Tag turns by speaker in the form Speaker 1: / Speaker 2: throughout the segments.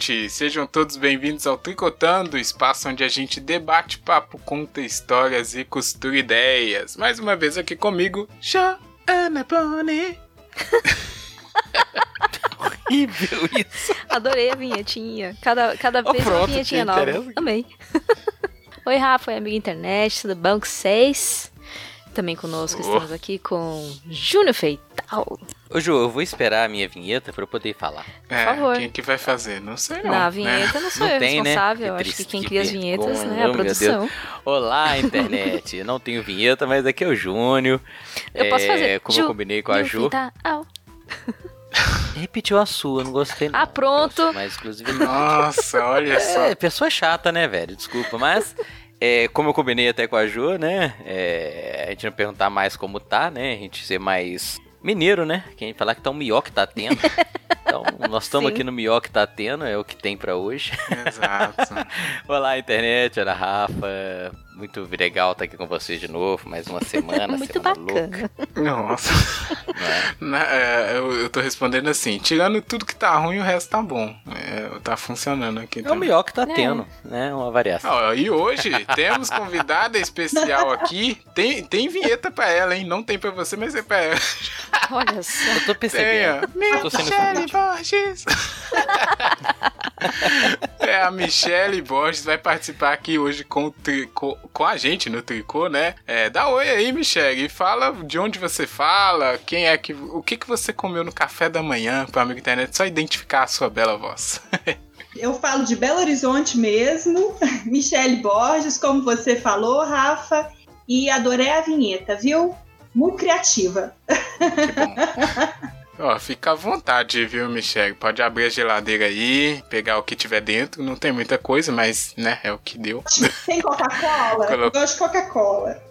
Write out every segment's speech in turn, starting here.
Speaker 1: noite! Sejam todos bem-vindos ao Tricotando, espaço onde a gente debate papo, conta histórias e costura ideias. Mais uma vez aqui comigo, Joana Boni.
Speaker 2: Horrível isso.
Speaker 3: Adorei a vinhetinha. Cada, cada
Speaker 2: Oh,
Speaker 3: vez uma
Speaker 2: pronto,
Speaker 3: vinhetinha
Speaker 2: que
Speaker 3: nova. Amei. Oi, Rafa, oi, amiga internet, tudo bom com vocês? Também conosco
Speaker 1: Oh.
Speaker 3: estamos aqui com Júnior Feital.
Speaker 2: Ô, Ju, eu vou esperar a minha vinheta pra eu poder falar.
Speaker 1: É,
Speaker 3: favor.
Speaker 1: quem que vai fazer? Não sei não.
Speaker 3: Na
Speaker 1: né?
Speaker 3: vinheta não sou
Speaker 2: Não
Speaker 3: eu
Speaker 2: tem, né?
Speaker 3: responsável.
Speaker 2: Que
Speaker 3: Acho que
Speaker 2: triste,
Speaker 3: quem
Speaker 2: que
Speaker 3: cria as vinhetas né, é a
Speaker 2: Oh,
Speaker 3: produção.
Speaker 2: Olá, internet. Eu não tenho vinheta, mas aqui é o Júnior.
Speaker 3: Eu posso
Speaker 2: É,
Speaker 3: fazer.
Speaker 2: Como
Speaker 3: Ju,
Speaker 2: eu combinei com a
Speaker 3: Ju.
Speaker 2: Repetiu a sua, não gostei não.
Speaker 3: Ah, pronto.
Speaker 2: Mas, inclusive,
Speaker 1: Nossa, olha só.
Speaker 2: É, pessoa chata, né, velho? Desculpa, mas é, como eu combinei até com a Ju, né? é, a gente não perguntar mais como tá, né? A gente ser mais mineiro, né? Quem falar que tá um mió que tá tendo. Então, nós estamos aqui no mió que tá tendo, é o que tem pra hoje.
Speaker 1: Exato.
Speaker 2: Olá, internet, Ana Rafa. Muito legal estar aqui com vocês de novo, mais uma semana.
Speaker 3: Muito
Speaker 2: semana louca,
Speaker 3: bacana.
Speaker 1: Nossa.
Speaker 2: não é?
Speaker 1: Na- é, eu, eu tô respondendo assim, tirando tudo que tá ruim, o resto tá bom. É, tá funcionando aqui
Speaker 2: É o
Speaker 1: também.
Speaker 2: mió que tá
Speaker 3: É.
Speaker 2: tendo, né? Uma variação.
Speaker 1: Ó, e hoje temos convidada especial aqui. Tem, tem vinheta pra ela, hein? Não tem pra você, mas é pra ela.
Speaker 3: Olha só.
Speaker 2: Eu tô percebendo.
Speaker 1: Tenha.
Speaker 2: Eu tô sendo
Speaker 1: Michele. Borges. é, a Michele Borges vai participar aqui hoje com, o tricô, com a gente no tricô, né? É, dá oi aí, Michele. E fala de onde você fala, quem é que. O que, que você comeu no café da manhã para amigo internet, só identificar a sua bela voz.
Speaker 4: Eu falo de Belo Horizonte mesmo, Michele Borges, como você falou, Rafa, e adorei a vinheta, viu? Muito criativa.
Speaker 1: Que bom. Ó, fica à vontade, viu, Michele? Pode abrir a geladeira aí, pegar o que tiver dentro. Não tem muita coisa, mas, né, é o que deu.
Speaker 4: Tem Coca-Cola?
Speaker 1: Colo-
Speaker 4: gosto de Coca-Cola.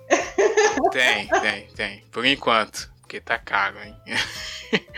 Speaker 1: Tem, tem, tem. Por enquanto. Porque tá caro, hein?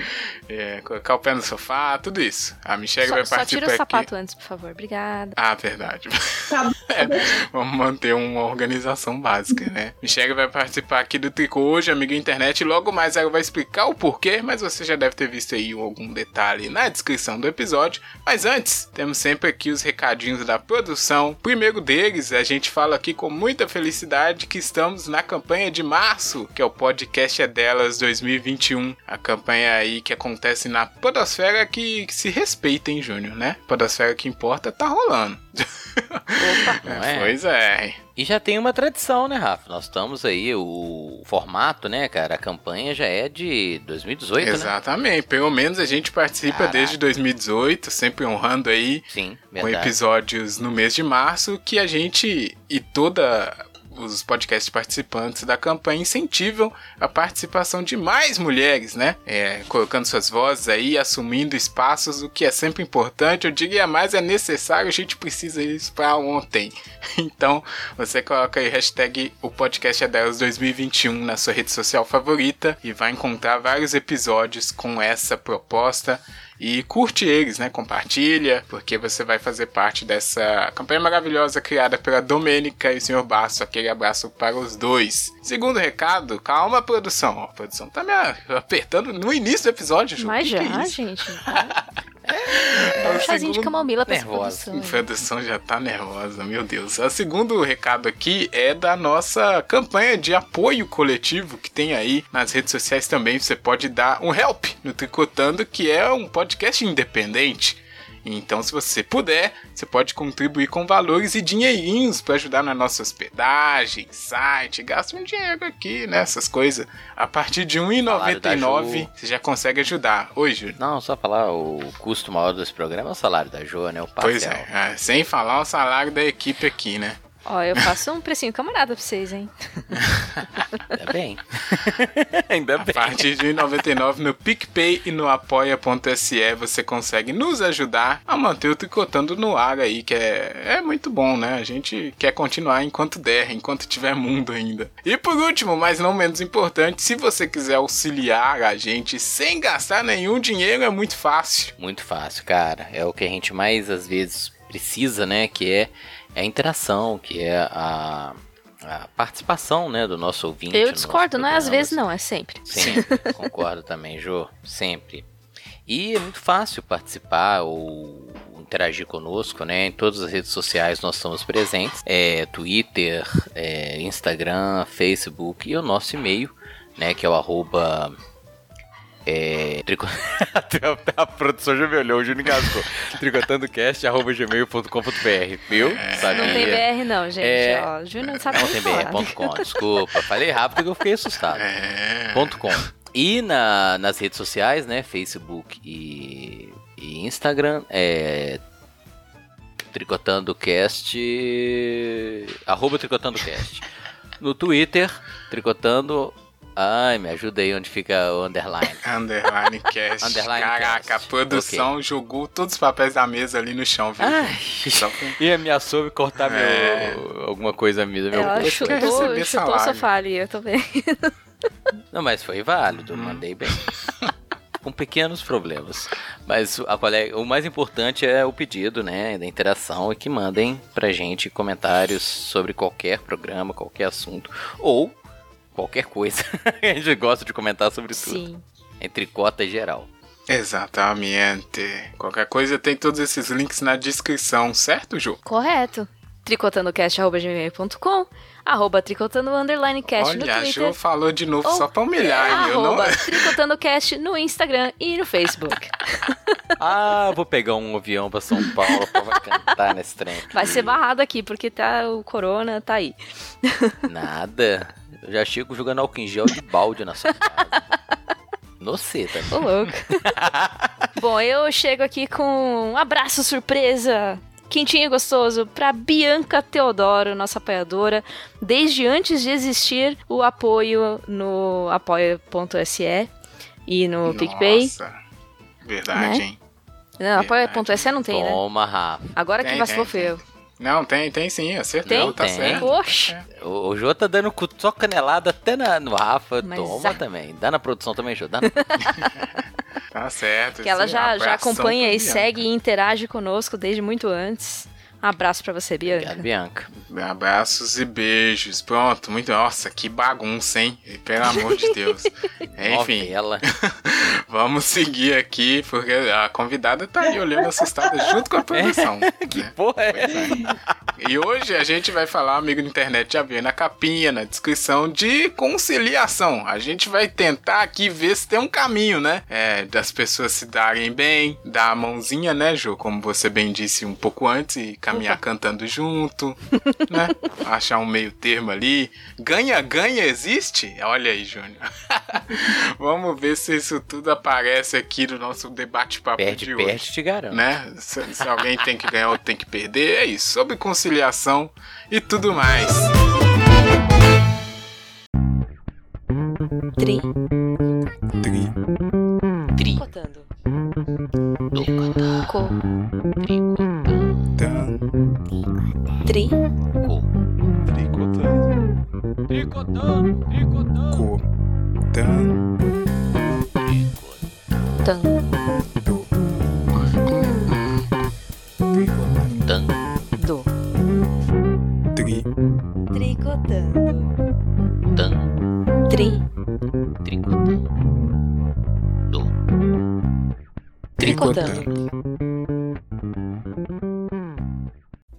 Speaker 1: É, colocar o pé no sofá, tudo isso. A Michelle
Speaker 3: Só,
Speaker 1: vai
Speaker 3: só
Speaker 1: participar
Speaker 3: tira o
Speaker 1: aqui.
Speaker 3: sapato antes, por favor. Obrigada.
Speaker 1: Ah, verdade.
Speaker 4: Tá bom.
Speaker 1: Vamos manter uma organização básica, né? Michelle vai participar aqui do Tricô hoje, amiga internet, logo mais ela vai explicar o porquê, mas você já deve ter visto aí algum detalhe na descrição do episódio. Mas antes, temos sempre aqui os recadinhos da produção. Primeiro deles, a gente fala aqui com muita felicidade que estamos na campanha de março, que é o podcast é delas 2021. A campanha aí que acontece na Podosfera que, que se respeita, hein, Júnior, né? Podosfera que importa tá rolando.
Speaker 3: Opa.
Speaker 2: Não é?
Speaker 1: Pois é.
Speaker 2: E já tem uma tradição, né, Rafa? Nós estamos aí, o formato, né, cara? A campanha já é de 2018, né?
Speaker 1: Exatamente. Pelo menos a gente participa
Speaker 2: Caraca.
Speaker 1: desde 2018, sempre honrando aí
Speaker 2: Sim,
Speaker 1: com episódios no mês de março que a gente e toda os podcasts participantes da campanha incentivam a participação de mais mulheres, né? É, colocando suas vozes aí, assumindo espaços, o que é sempre importante. Eu diria mais é necessário, a gente precisa isso para ontem. Então, você coloca aí hashtag o podcast é delas 2021 na sua rede social favorita e vai encontrar vários episódios com essa proposta. E curte eles, né? Compartilha, porque você vai fazer parte dessa campanha maravilhosa criada pela Domênica e o Sr. Basso. Aquele abraço para os dois. Segundo recado, calma, produção. A produção tá me apertando no início do episódio, Ju.
Speaker 3: Mas
Speaker 1: Que
Speaker 3: já,
Speaker 1: que é
Speaker 3: gente. Dá um chazinho de
Speaker 1: segundo-
Speaker 3: camomila pra essa
Speaker 2: Nervosa.
Speaker 3: produção.
Speaker 1: A produção já tá nervosa, meu Deus. O segundo recado aqui é da nossa campanha de apoio coletivo que tem aí nas redes sociais também. Você pode dar um help no Tricotando, que é um podcast independente. Então, se você puder, você pode contribuir com valores e dinheirinhos para ajudar na nossa hospedagem, site, gasta um dinheiro aqui, né? Essas coisas. A partir de R$
Speaker 2: Salário da
Speaker 1: 1,99
Speaker 2: Ju.
Speaker 1: você já consegue ajudar. Oi, Júlio.
Speaker 2: Não, só falar, o custo maior desse programa é o salário da Jo, né? O parcial.
Speaker 1: Pois é, é, sem falar o salário da equipe aqui, né?
Speaker 3: Ó, eu faço um precinho camarada pra vocês, hein?
Speaker 2: Ainda bem. Ainda
Speaker 1: A
Speaker 2: bem.
Speaker 1: partir de R$ 1,99 no PicPay e no apoia.se você consegue nos ajudar a manter o Tricotando no ar aí, que é, é muito bom, né? A gente quer continuar enquanto der, enquanto tiver mundo ainda. E por último, mas não menos importante, se você quiser auxiliar a gente sem gastar nenhum dinheiro, é muito fácil.
Speaker 2: Muito fácil, cara. É o que a gente mais às vezes precisa, né? Que é a interação, que é a, a participação, né, do nosso ouvinte.
Speaker 3: Eu discordo, não é às vezes não, é sempre.
Speaker 2: Sempre, concordo também, Jô, sempre. E é muito fácil participar ou interagir conosco, né? Em todas as redes sociais nós estamos presentes. É, Twitter, é, Instagram, Facebook e o nosso e-mail, né? Que é o arroba... É, trico... a produção já me olhou, o Júnior engasgou. tricotandocast.gmail.com.br Viu?
Speaker 1: É.
Speaker 2: Sabia?
Speaker 3: Não tem BR não, gente.
Speaker 2: É.
Speaker 3: Ó, Júnior não sabe
Speaker 2: Não tem. BR.com, desculpa. Falei rápido que eu fiquei assustado.
Speaker 1: É.
Speaker 2: Ponto .com. E na, nas redes sociais, né? Facebook e, e Instagram, é. TricotandoCast. Arroba TricotandoCast. No Twitter, Tricotando. Ai, me ajuda aí onde fica o underline.
Speaker 1: Underline cast.
Speaker 2: Underline
Speaker 1: Caraca,
Speaker 2: cast.
Speaker 1: a produção jogou todos os papéis da mesa ali no chão, viu?
Speaker 2: Ai,
Speaker 1: Só pra-
Speaker 2: e ameaçou me cortar
Speaker 1: É.
Speaker 2: meu, alguma coisa minha. Meu
Speaker 3: Ela
Speaker 2: gosto.
Speaker 1: quer
Speaker 3: chutou, chutou o
Speaker 1: salário.
Speaker 3: sofá ali, eu tô vendo.
Speaker 2: Não, mas foi válido,
Speaker 1: Uhum.
Speaker 2: mandei bem. Com pequenos problemas. Mas a colega, o mais importante é o pedido, né? Da interação e que mandem pra gente comentários sobre qualquer programa, qualquer assunto. Ou qualquer coisa. a gente gosta de comentar sobre tudo.
Speaker 3: Sim.
Speaker 2: Entre cota e geral.
Speaker 1: Exatamente. Qualquer coisa tem todos esses links na descrição, certo, Ju?
Speaker 3: Correto. tricotandocast.gmail.com arroba tricotando underline cast no
Speaker 1: Olha, a
Speaker 3: Twitter.
Speaker 1: Ju falou de novo só pra humilhar, hein? Eu não...
Speaker 3: arroba tricotandocast no Instagram e no Facebook.
Speaker 2: Ah, vou pegar um avião pra São Paulo pra cantar nesse trem.
Speaker 3: Vai ser barrado aqui, porque tá, o corona tá aí.
Speaker 2: Nada. Eu já chego jogando álcool em gel de balde na sua casa. No C também.
Speaker 3: Ô, louco. Bom, eu chego aqui com um abraço surpresa, quentinho e gostoso, pra Bianca Teodoro, nossa apoiadora, desde antes de existir o apoio no apoia.se e no PicPay.
Speaker 1: Nossa, verdade,
Speaker 3: Né?
Speaker 1: hein?
Speaker 3: Não, apoia.se não tem, né?
Speaker 2: Toma, Rafa.
Speaker 3: Agora que
Speaker 1: Tem,
Speaker 3: vacilou foi eu.
Speaker 1: Não, tem, tem sim, acertou,
Speaker 3: Tem?
Speaker 1: tá
Speaker 2: Tem.
Speaker 1: certo.
Speaker 3: Oxi!
Speaker 2: O, o Jô tá dando cu- só canelada até na, no Rafa.
Speaker 3: Mas
Speaker 2: Toma
Speaker 3: ah.
Speaker 2: também. Dá na produção também, Jô. Dá na...
Speaker 1: Tá certo.
Speaker 3: Que ela
Speaker 1: sim,
Speaker 3: já, já acompanha e
Speaker 1: Bianca.
Speaker 3: segue e interage conosco desde muito antes. Um abraço pra você, Bianca.
Speaker 2: Obrigado, Bianca.
Speaker 1: Abraços e beijos. Pronto, muito. Nossa, que bagunça, hein? Pelo amor de Deus. Enfim,
Speaker 2: Novela.
Speaker 1: vamos seguir aqui, porque a convidada tá aí olhando assustada junto com a produção.
Speaker 2: que
Speaker 1: né?
Speaker 2: porra é?
Speaker 1: E hoje a gente vai falar, amigo da internet, já viu na capinha, na descrição, de conciliação. A gente vai tentar aqui ver se tem um caminho, né? É, das pessoas se darem bem, dar a mãozinha, né, Ju? Como você bem disse um pouco antes, e caminhar cantando junto, né? Achar um meio termo ali. Ganha-ganha existe? Olha aí, Júnior. Vamos ver se isso tudo aparece aqui no nosso debate-papo
Speaker 2: Perde,
Speaker 1: de
Speaker 2: perde,
Speaker 1: hoje
Speaker 2: te garanto.
Speaker 1: né? Se, se alguém tem que ganhar ou tem que perder, é isso. Sobre conciliação e tudo mais.
Speaker 3: Tri.
Speaker 1: Tri.
Speaker 2: Tri.
Speaker 3: Cotando.
Speaker 2: Tricotando.
Speaker 3: Co.
Speaker 1: Tan.
Speaker 3: Tri.
Speaker 2: Co.
Speaker 1: Tricotando.
Speaker 2: Tricotando. Tricotando.
Speaker 1: Co. Tan.
Speaker 3: Tan. Tricotando.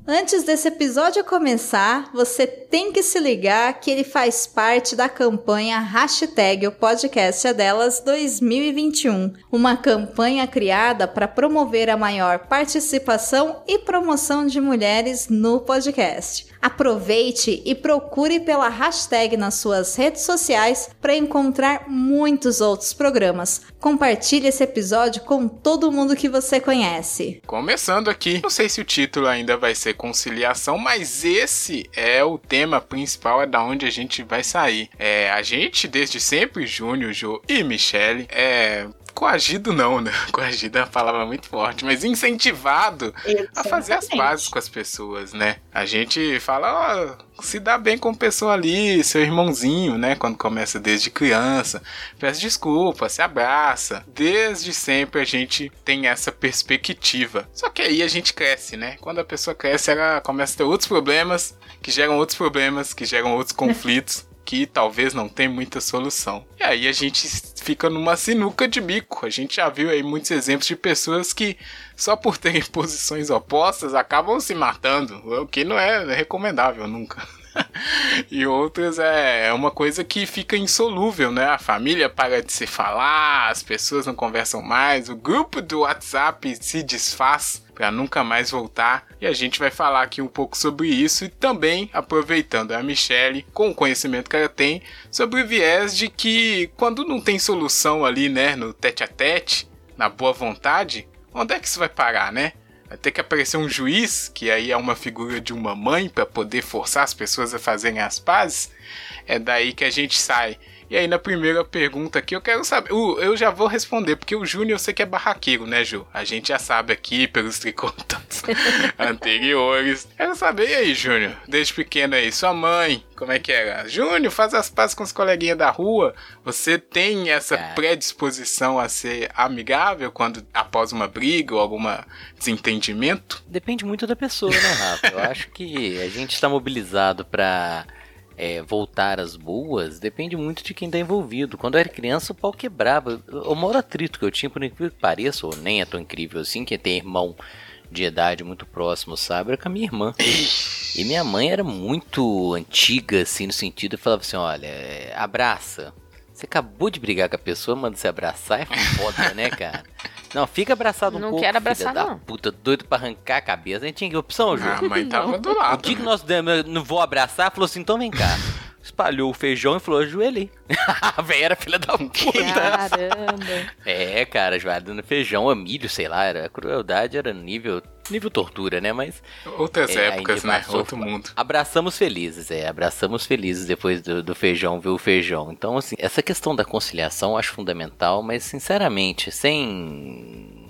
Speaker 5: Antes desse episódio começar, você tem que se ligar que ele faz parte da campanha Hashtag o Podcast é Delas 2021, uma campanha criada para promover a maior participação e promoção de mulheres no podcast. Aproveite e procure pela hashtag nas suas redes sociais para encontrar muitos outros programas. Compartilhe esse episódio com todo mundo que você conhece.
Speaker 1: Começando aqui, não sei se o título ainda vai ser conciliação, mas esse é o tema principal, é da onde a gente vai sair. É, a gente, desde sempre, Júnior, Jô e Michele, é. Coagido não, né? Coagido é uma palavra muito forte, mas incentivado a fazer as
Speaker 4: Exatamente.
Speaker 1: pazes com as pessoas, né? A gente fala, ó, se dá bem com a pessoa ali, seu irmãozinho, né? Quando começa desde criança, peça desculpa, se abraça. Desde sempre a gente tem essa perspectiva. Só que aí a gente cresce, né? Quando a pessoa cresce, ela começa a ter outros problemas, que geram outros problemas, que geram outros conflitos. Que talvez não tenha muita solução. E aí a gente fica numa sinuca de bico. A gente já viu aí muitos exemplos de pessoas que, só por terem posições opostas, acabam se matando, o que não é recomendável nunca. e outras é, é uma coisa que fica insolúvel, né? A família para de se falar, as pessoas não conversam mais, o grupo do WhatsApp se desfaz para nunca mais voltar. E a gente vai falar aqui um pouco sobre isso e também aproveitando a Michelle com o conhecimento que ela tem sobre o viés de que quando não tem solução ali, né, no tete a tete, na boa vontade, onde é que isso vai parar, né? Vai ter que aparecer um juiz, que aí é uma figura de uma mãe para poder forçar as pessoas a fazerem as pazes. É daí que a gente sai. E aí, na primeira pergunta aqui, eu quero saber. Uh, eu já vou responder, porque o Júnior eu sei que é barraqueiro, né, Ju? A gente já sabe aqui pelos tricotantes anteriores. Quero saber, e aí, Júnior? Desde pequeno aí, sua mãe, como é que era? Júnior, faz as pazes com os coleguinhas da rua. Você tem essa é. predisposição a ser amigável quando após uma briga ou algum desentendimento?
Speaker 2: Depende muito da pessoa, né, Rafa? Eu acho que a gente está mobilizado para é, voltar às boas depende muito de quem está envolvido. Quando eu era criança, o pau quebrava. O maior atrito que eu tinha, por incrível que pareça, ou nem é tão incrível assim, que tem irmão de idade muito próximo, sabe? Era com a minha irmã. E minha mãe era muito antiga, assim, no sentido, falava assim: olha, abraça. Você acabou de brigar com a pessoa, manda se abraçar, é foda, né, cara? Não, fica abraçado um
Speaker 3: não
Speaker 2: pouco.
Speaker 3: Não quero abraçar,
Speaker 2: filha
Speaker 3: não.
Speaker 2: Da puta, doido pra arrancar a cabeça. A gente tinha opção, Ju.
Speaker 1: Ah, mãe tava do lado.
Speaker 2: O dia que nós demos, não vou abraçar, falou assim: então vem cá. Espalhou o feijão e falou: ajoelhei. a velha era filha da puta.
Speaker 3: Caramba.
Speaker 2: É, cara, joelhada no feijão, milho, sei lá, era, a crueldade era nível, nível tortura, né? Mas.
Speaker 1: Outras é, épocas, né? Passou, Outro mundo.
Speaker 2: Abraçamos felizes, é, abraçamos felizes depois do, do feijão, ver o feijão. Então, assim, essa questão da conciliação eu acho fundamental, mas sinceramente, sem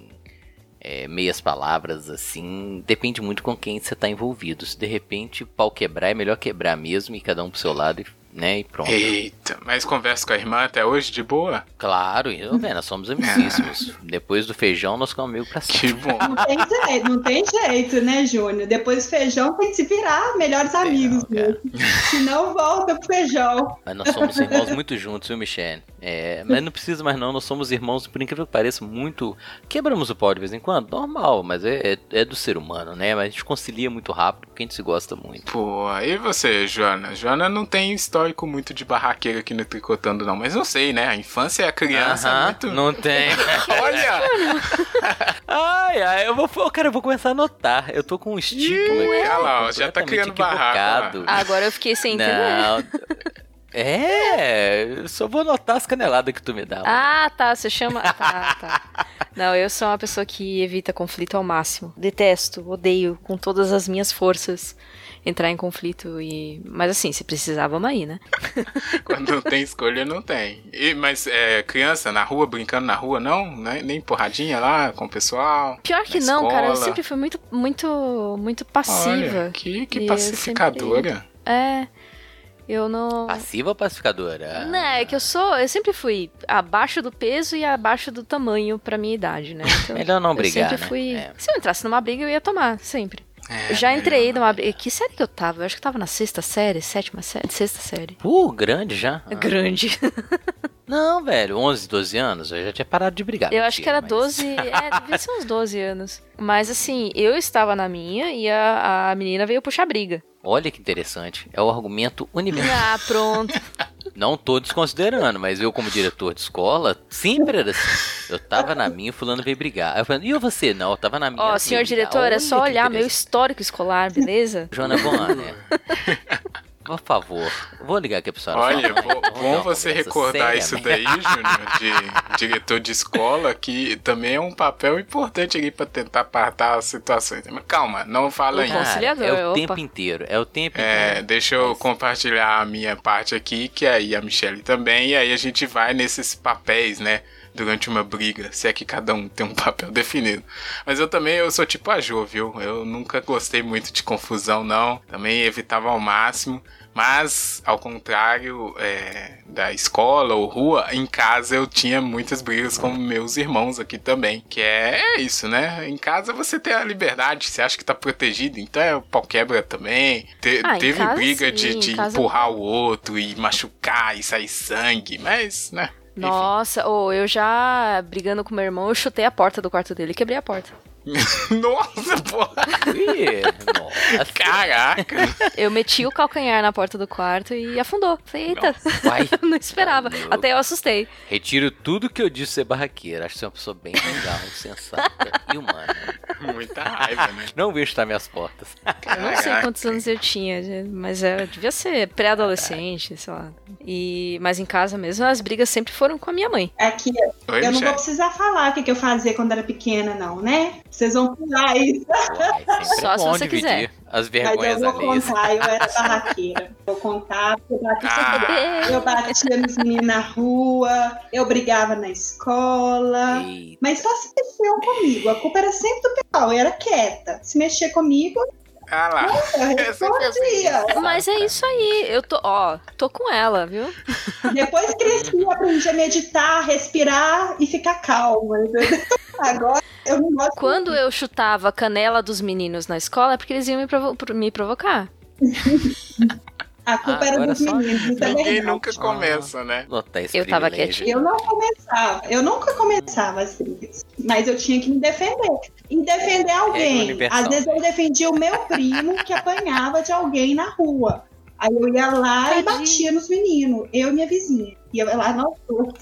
Speaker 2: é, meias palavras assim, depende muito com quem você está envolvido. Se de repente o pau quebrar, é melhor quebrar mesmo e cada um pro seu lado e né? E pronto.
Speaker 1: Eita, mas conversa com a irmã até hoje de boa?
Speaker 2: Claro, eu, né, nós somos amicíssimos. Depois do feijão, nós ficamos amigo pra sempre.
Speaker 1: Que bom.
Speaker 4: Não tem jeito, não tem jeito, né, Júnior? Depois do feijão tem que se virar melhores amigos mesmo. Senão volta pro feijão.
Speaker 2: Mas nós somos irmãos muito juntos, viu, Michelle? É, mas não precisa mais não, nós somos irmãos, por incrível que pareça, muito... Quebramos o pau de vez em quando? Normal, mas é, é, é do ser humano, né? Mas a gente concilia muito rápido, porque a gente se gosta muito.
Speaker 1: Pô, e você, Joana? Joana não tem histórico muito de barraqueiro aqui no Tricotando, não. Mas não sei, né? A infância e a criança
Speaker 2: uh -huh,
Speaker 1: é muito...
Speaker 2: Não tem.
Speaker 1: Olha!
Speaker 2: ai, ai, eu vou... Cara, eu vou começar a anotar. Eu tô com um estigma aqui.
Speaker 1: Olha lá, já tá criando barraco.
Speaker 3: Agora eu fiquei sem entender.
Speaker 2: Não... É, eu só vou anotar as caneladas que tu me dá.
Speaker 3: Ah, tá, você chama. Tá, tá. Não, eu sou uma pessoa que evita conflito ao máximo. Detesto, odeio com todas as minhas forças entrar em conflito e. Mas assim, se precisar, vamos aí, né?
Speaker 1: Quando não tem escolha, não tem. E, mas é, criança na rua, brincando na rua, não? Né? Nem porradinha lá com o pessoal?
Speaker 3: Pior que não, escola. cara. Eu sempre fui muito, muito, muito passiva.
Speaker 1: Olha, que, que pacificadora.
Speaker 3: Sempre... É. Eu não.
Speaker 2: Passiva ou pacificadora?
Speaker 3: Não, é que eu sou. Eu sempre fui abaixo do peso e abaixo do tamanho pra minha idade, né?
Speaker 2: Então, Melhor não brigar.
Speaker 3: Eu sempre
Speaker 2: né?
Speaker 3: fui.
Speaker 2: É.
Speaker 3: Se eu entrasse numa briga, eu ia tomar, sempre.
Speaker 1: É,
Speaker 3: Já entrei numa briga. Que série que eu tava? Eu acho que eu tava na sexta série, sétima série, sexta série.
Speaker 2: Uh, grande já.
Speaker 3: Ah. Grande.
Speaker 2: Não, velho, 11, 12 anos, eu já tinha parado de brigar.
Speaker 3: Eu
Speaker 2: mentira,
Speaker 3: acho que era
Speaker 2: mas...
Speaker 3: 12, é, devia ser uns 12 anos. Mas assim, eu estava na minha e a, a menina veio puxar briga.
Speaker 2: Olha que interessante, é o argumento universal.
Speaker 3: Ah, pronto.
Speaker 2: Não tô desconsiderando, mas eu como diretor de escola, sempre era assim. Eu tava na minha, o fulano veio brigar. Aí eu falei, e você? Não, eu tava na minha.
Speaker 3: Ó, senhor diretor, é só olhar meu histórico escolar, beleza?
Speaker 2: Joana Bonner. Por favor, vou ligar aqui pro senhor.
Speaker 1: Olha, bom, bom você recordar isso daí, Júnior, de diretor de escola, que também é um papel importante ali para tentar apartar as situações. Mas calma, não fala ainda.
Speaker 3: Conciliador,
Speaker 2: é o
Speaker 3: opa.
Speaker 2: tempo inteiro, é o tempo
Speaker 1: É,
Speaker 2: inteiro.
Speaker 1: deixa eu compartilhar a minha parte aqui, que aí a Michelle também, e aí a gente vai nesses papéis, né? Durante uma briga, se é que cada um tem um papel definido. Mas eu também, eu sou tipo a Jo, viu? Eu nunca gostei muito de confusão, não. Também evitava ao máximo. Mas, ao contrário é, da escola ou rua, em casa eu tinha muitas brigas com meus irmãos aqui também. Que é, é isso, né? Em casa você tem a liberdade, você acha que tá protegido, então é o pau quebra também. Te,
Speaker 3: Ah,
Speaker 1: teve
Speaker 3: casa,
Speaker 1: briga
Speaker 3: sim,
Speaker 1: de, de
Speaker 3: casa-
Speaker 1: empurrar o outro e machucar e sair sangue, mas, né?
Speaker 3: Nossa, ou eu já brigando com meu irmão, eu chutei a porta do quarto dele e quebrei a porta.
Speaker 1: Nossa, porra!
Speaker 2: Nossa.
Speaker 1: Caraca!
Speaker 3: Eu meti o calcanhar na porta do quarto e afundou. Falei, eita,
Speaker 2: Vai.
Speaker 3: não esperava.
Speaker 2: Tá.
Speaker 3: Até eu assustei.
Speaker 2: Retiro tudo que eu disse ser barraqueira. Acho que você é uma pessoa bem legal, sensata e humana.
Speaker 1: Muita raiva, né?
Speaker 2: Não vejo estar minhas portas.
Speaker 3: Eu não sei quantos anos eu tinha, mas eu devia ser pré-adolescente, sei lá. E, mas em casa mesmo, as brigas sempre foram com a minha mãe.
Speaker 4: Aqui,
Speaker 1: Oi,
Speaker 4: eu não vou precisar falar o que eu fazia quando era pequena, não, né? Vocês vão pular isso.
Speaker 2: Uai,
Speaker 3: Só
Speaker 2: é
Speaker 3: se você
Speaker 2: dividir
Speaker 3: quiser.
Speaker 2: as
Speaker 4: Mas
Speaker 2: vergonhas
Speaker 4: eu vou
Speaker 2: alheias.
Speaker 4: contar, eu era barraqueira. Vou contar, eu batia,
Speaker 1: Ah,
Speaker 4: eu batia nos meninos na rua, eu brigava na escola.
Speaker 2: Eita,
Speaker 4: Mas só se mexiam comigo. A culpa era sempre do pessoal. Eu era quieta. Se mexer comigo,
Speaker 1: ah lá.
Speaker 3: Mas é isso aí, eu tô, ó, tô com ela, viu?
Speaker 4: Depois cresci, aprendi a meditar, respirar e ficar calma. Agora eu não gosto.
Speaker 3: Quando eu chutava a canela dos meninos na escola, é porque eles iam me, provo- pro- me provocar.
Speaker 4: A culpa
Speaker 2: Ah,
Speaker 4: era dos
Speaker 2: só-
Speaker 4: meninos. É
Speaker 1: Ninguém
Speaker 4: verdade.
Speaker 1: nunca começa, né?
Speaker 2: notar esse
Speaker 3: Eu tava
Speaker 2: privilégio.
Speaker 4: Eu não começava, eu nunca começava as brigas, mas eu tinha que me defender. E defender alguém.
Speaker 2: universal.
Speaker 4: Às vezes eu defendia o meu primo que apanhava de alguém na rua. Aí eu ia lá e
Speaker 3: Tadinho.
Speaker 4: batia nos meninos, eu e minha vizinha. Ia lá, nós duas.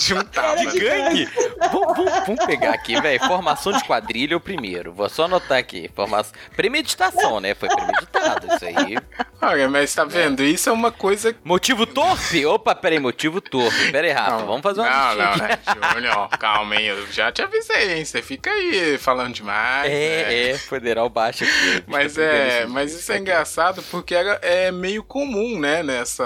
Speaker 1: Juntava.
Speaker 4: Era de-
Speaker 2: Gangue! vamos, vamos- vamos pegar aqui, velho. Formação de quadrilha é o primeiro. Vou só anotar aqui. Formação... Premeditação, né? Foi premeditado isso aí.
Speaker 1: Olha, mas tá vendo? Isso é uma coisa.
Speaker 2: Motivo torpe? Opa, peraí, motivo torpe. Pera aí, Rafa, vamos fazer uma
Speaker 1: Não, não, né? Júnior, calma, hein? Eu já te avisei, hein? Você fica aí falando demais. né?
Speaker 2: É, é, federal baixo aqui.
Speaker 1: Mas é,
Speaker 2: pegando
Speaker 1: mas isso é engraçado porque era, é meio comum, né, nessa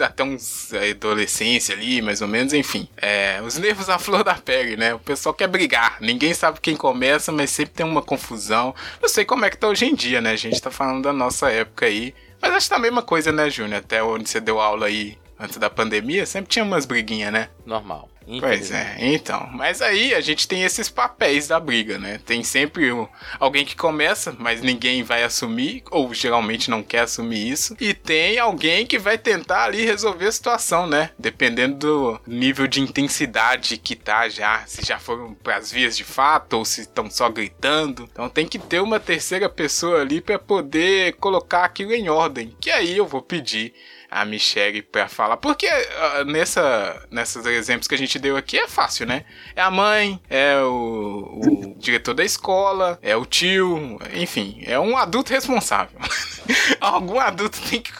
Speaker 1: até uns é, adolescência ali, mais ou menos, enfim. É, os nervos à flor da pele, né? O pessoal quer brigar. Ninguém sabe quem começa, mas sempre tem uma confusão. Não sei como é que tá hoje em dia, né? A gente tá falando da nossa época aí. Mas acho que tá a mesma coisa, né, Júnior? Até onde você deu aula aí antes da pandemia, sempre tinha umas briguinhas, né?
Speaker 2: Normal.
Speaker 1: Pois é, então. Mas aí a gente tem esses papéis da briga, né? Tem sempre o- alguém que começa, mas ninguém vai assumir, ou geralmente não quer assumir isso. E tem alguém que vai tentar ali resolver a situação, né? Dependendo do nível de intensidade que tá já. Se já foram pras vias de fato, ou se estão só gritando. Então tem que ter uma terceira pessoa ali para poder colocar aquilo em ordem. Que aí eu vou pedir a Michelle pra falar. Porque ah, nessa, nesses exemplos que a gente deu aqui é fácil, né? É a mãe, é o, o diretor da escola, é o tio, enfim, é um adulto responsável. Algum adulto tem que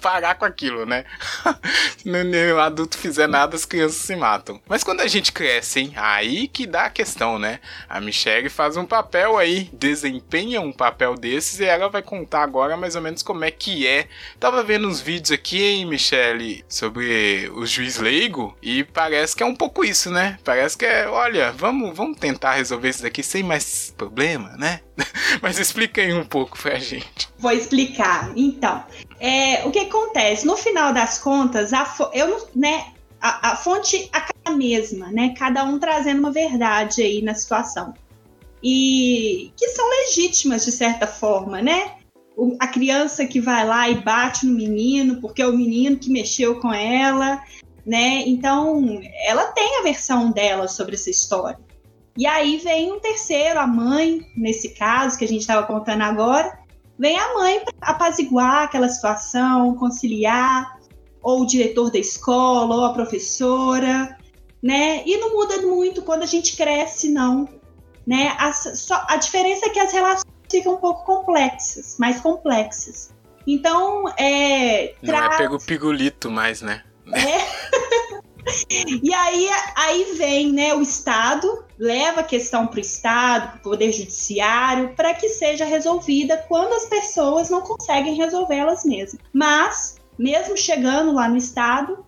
Speaker 1: parar com aquilo, né? Se nenhum adulto fizer nada, as crianças se matam. Mas quando a gente cresce, hein? Aí que dá a questão, né? A Michelle faz um papel aí, desempenha um papel desses e ela vai contar agora mais ou menos como é que é. Tava vendo uns vídeos aqui, hein, Michelle, sobre o juiz leigo e parece que é um pouco isso, né? Parece que é, olha, vamos, vamos tentar resolver isso daqui sem mais problema, né? Mas explica aí um pouco pra gente.
Speaker 4: Vou explicar. Então, é, o que acontece? No final das contas, a, eu, né, a, a fonte a mesma, né? Cada um trazendo uma verdade aí na situação. E que são legítimas, de certa forma, né? A criança que vai lá e bate no menino, porque é o menino que mexeu com ela, né? Então, ela tem a versão dela sobre essa história. E aí vem um terceiro, a mãe, nesse caso que a gente estava contando agora, vem a mãe para apaziguar aquela situação, conciliar, ou o diretor da escola, ou a professora, né? E não muda muito quando a gente cresce, não. Né? Só- a diferença é que as relações ficam um pouco complexas, mais complexas. Então, é,
Speaker 1: Não é pego pigolito mais, né?
Speaker 4: E aí, aí vem né, o Estado, leva a questão para o Estado, para o Poder Judiciário, para que seja resolvida quando as pessoas não conseguem resolver elas mesmas. Mas, mesmo chegando lá no Estado,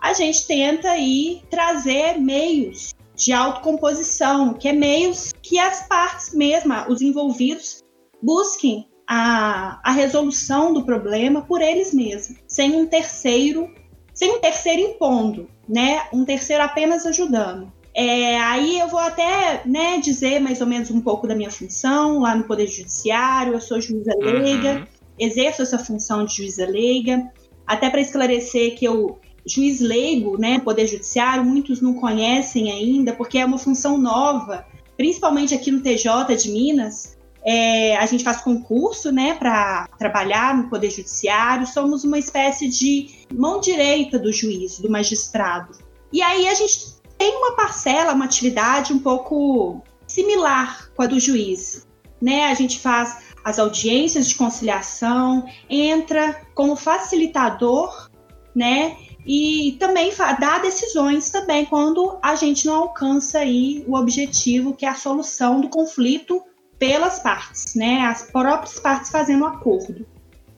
Speaker 4: a gente tenta aí trazer meios de autocomposição, que é meios que as partes mesmas, os envolvidos, busquem a, a resolução do problema por eles mesmos, sem um terceiro, sem um terceiro impondo né? Um terceiro apenas ajudando. É, aí eu vou até né, dizer mais ou menos um pouco da minha função lá no Poder Judiciário. Eu sou juíza leiga,
Speaker 1: Uhum.
Speaker 4: exerço essa função de juíza leiga, até para esclarecer que eu, juiz leigo, né, Poder Judiciário, muitos não conhecem ainda, porque é uma função nova, principalmente aqui no TJ de Minas. É, a gente faz concurso, né, para trabalhar no Poder Judiciário. Somos uma espécie de mão direita do juiz, do magistrado. E aí a gente tem uma parcela, uma atividade um pouco similar com a do juiz. Né? A gente faz as audiências de conciliação, entra como facilitador, né? E também dá decisões também quando a gente não alcança aí o objetivo que é a solução do conflito pelas partes, né? As próprias partes fazendo um acordo.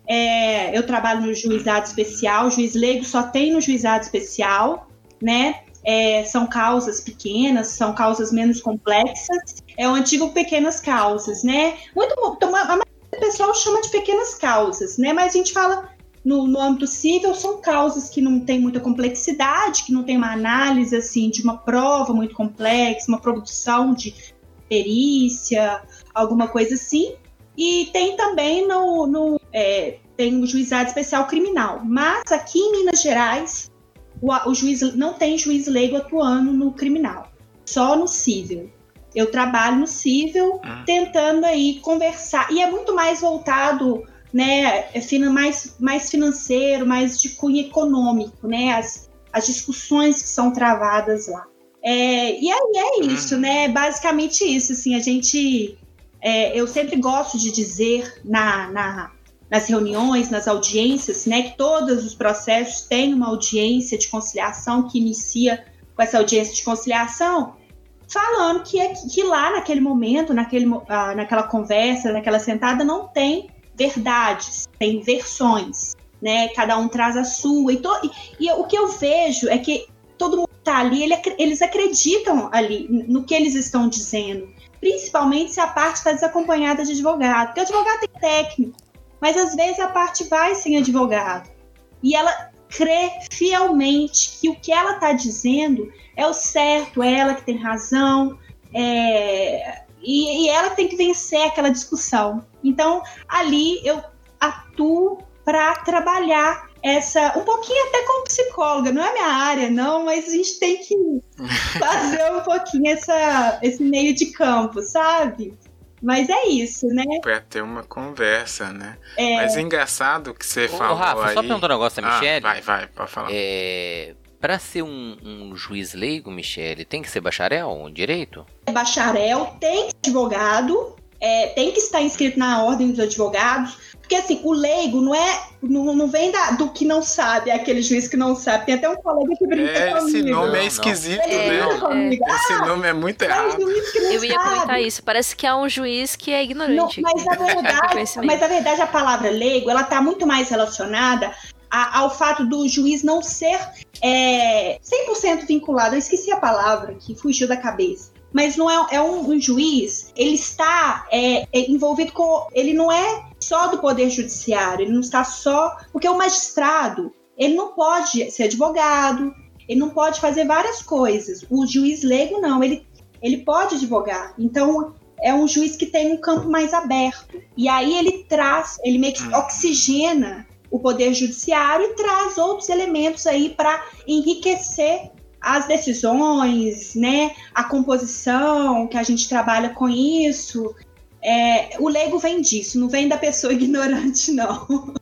Speaker 4: É, eu trabalho no juizado especial, juiz leigo só tem no juizado especial, né? É, são causas pequenas, são causas menos complexas. É o antigo pequenas causas, né? Muito então, a maioria do pessoal chama de pequenas causas, né? Mas a gente fala no, no âmbito civil são causas que não tem muita complexidade, que não tem uma análise assim de uma prova muito complexa, uma produção de perícia, alguma coisa assim. E tem também no, no é, tem o juizado especial criminal. Mas aqui em Minas Gerais, o, o juiz não tem juiz leigo atuando no criminal, só no civil. Eu trabalho no civil, hum. tentando aí conversar. E é muito mais voltado, né, é mais, mais financeiro, mais de cunho econômico, né, as, as discussões que são travadas lá. É, e aí é isso, hum. né, basicamente isso, assim, a gente é, eu sempre gosto de dizer na, na, nas reuniões, nas audiências, né, que todos os processos têm uma audiência de conciliação que inicia com essa audiência de conciliação, falando que, é, que lá naquele momento, naquele, ah, naquela conversa, naquela sentada, não tem verdades, tem versões, né? Cada um traz a sua. E, to, e, o que eu vejo é que todo mundo está ali, ele, eles acreditam ali no que eles estão dizendo principalmente se a parte está desacompanhada de advogado. Porque o advogado tem técnico, mas às vezes a parte vai sem advogado. E ela crê fielmente que o que ela está dizendo é o certo, é ela que tem razão, é... e, e ela tem que vencer aquela discussão. Então, ali eu atuo para trabalhar essa um pouquinho até como psicóloga, não é minha área, não, mas a gente tem que fazer um pouquinho essa, esse meio de campo, sabe? Mas é isso, né?
Speaker 1: Pra ter uma conversa, né? É... Mas é engraçado que você
Speaker 2: Ô,
Speaker 1: falou
Speaker 2: Rafa,
Speaker 1: aí...
Speaker 2: só perguntar um negócio da
Speaker 1: ah,
Speaker 2: Michelle.
Speaker 1: Vai, vai, pode falar.
Speaker 2: É... Pra ser um, um juiz leigo, Michele, tem que ser bacharel, um direito?
Speaker 4: Bacharel, tem advogado, é, tem que estar inscrito na ordem dos advogados, porque assim, o leigo não é. Não, não vem da, do que não sabe, é aquele juiz que não sabe. Tem até um colega que brinca
Speaker 1: é,
Speaker 4: comigo.
Speaker 1: Esse nome é esquisito, é, né? É. Esse
Speaker 4: ah,
Speaker 1: nome é muito errado.
Speaker 3: Eu ia sabe. comentar isso. Parece que é um juiz que é ignorante.
Speaker 4: Não, mas, na verdade, mas na verdade a palavra leigo ela está muito mais relacionada a, ao fato do juiz não ser é, 100% vinculado. Eu esqueci a palavra que fugiu da cabeça mas não é, é um, um, juiz, ele está é, é, envolvido com. Ele não é só do Poder Judiciário, ele não está só. Porque o magistrado, ele não pode ser advogado, ele não pode fazer várias coisas. O juiz leigo, não, ele, ele pode advogar. Então, é um juiz que tem um campo mais aberto. E aí ele traz, ele meio que hum. oxigena o poder judiciário e traz outros elementos aí para enriquecer as decisões, né, a composição, que a gente trabalha com isso. É, o leigo vem disso, não vem da pessoa ignorante, não.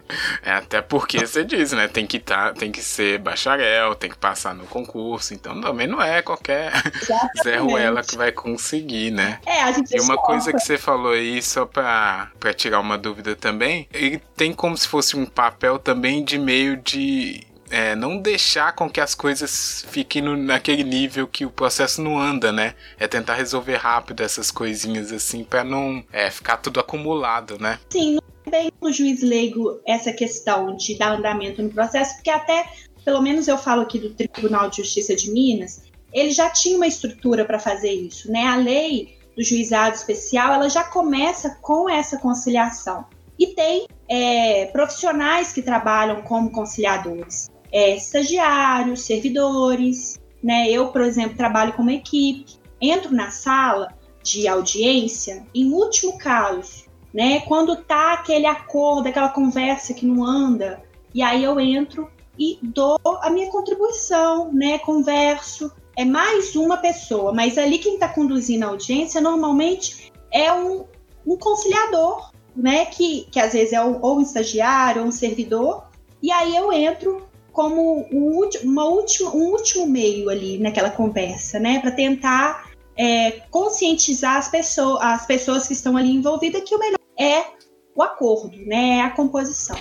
Speaker 1: É, até porque você diz, né? Tem que, tá, tem que ser bacharel, tem que passar no concurso, então também não é qualquer Zé Ruela que vai conseguir, né?
Speaker 4: É, a gente
Speaker 1: E uma coisa que você falou aí, só pra, pra tirar uma dúvida também, ele tem como se fosse um papel também de meio de é, não deixar com que as coisas fiquem no, naquele nível que o processo não anda, né? É tentar resolver rápido essas coisinhas assim para não é, ficar tudo acumulado, né?
Speaker 4: Sim, não é bem no juiz leigo essa questão de dar andamento no processo, porque até, pelo menos eu falo aqui do Tribunal de Justiça de Minas, ele já tinha uma estrutura para fazer isso, né? A lei do juizado especial, ela já começa com essa conciliação. E tem é, profissionais que trabalham como conciliadores é, estagiários, servidores, né? Eu, por exemplo, trabalho como equipe, entro na sala de audiência, em último caso, né? Quando tá aquele acordo, aquela conversa que não anda, e aí eu entro e dou a minha contribuição, né? Converso. É mais uma pessoa, mas ali quem está conduzindo a audiência normalmente é um, um conciliador, né? Que, que às vezes é um, ou um estagiário ou um servidor. E aí eu entro como um, uma última, um último meio ali naquela conversa, né? Para tentar é, conscientizar as pessoas, as pessoas que estão ali envolvidas que o melhor é o acordo, né? É a composição.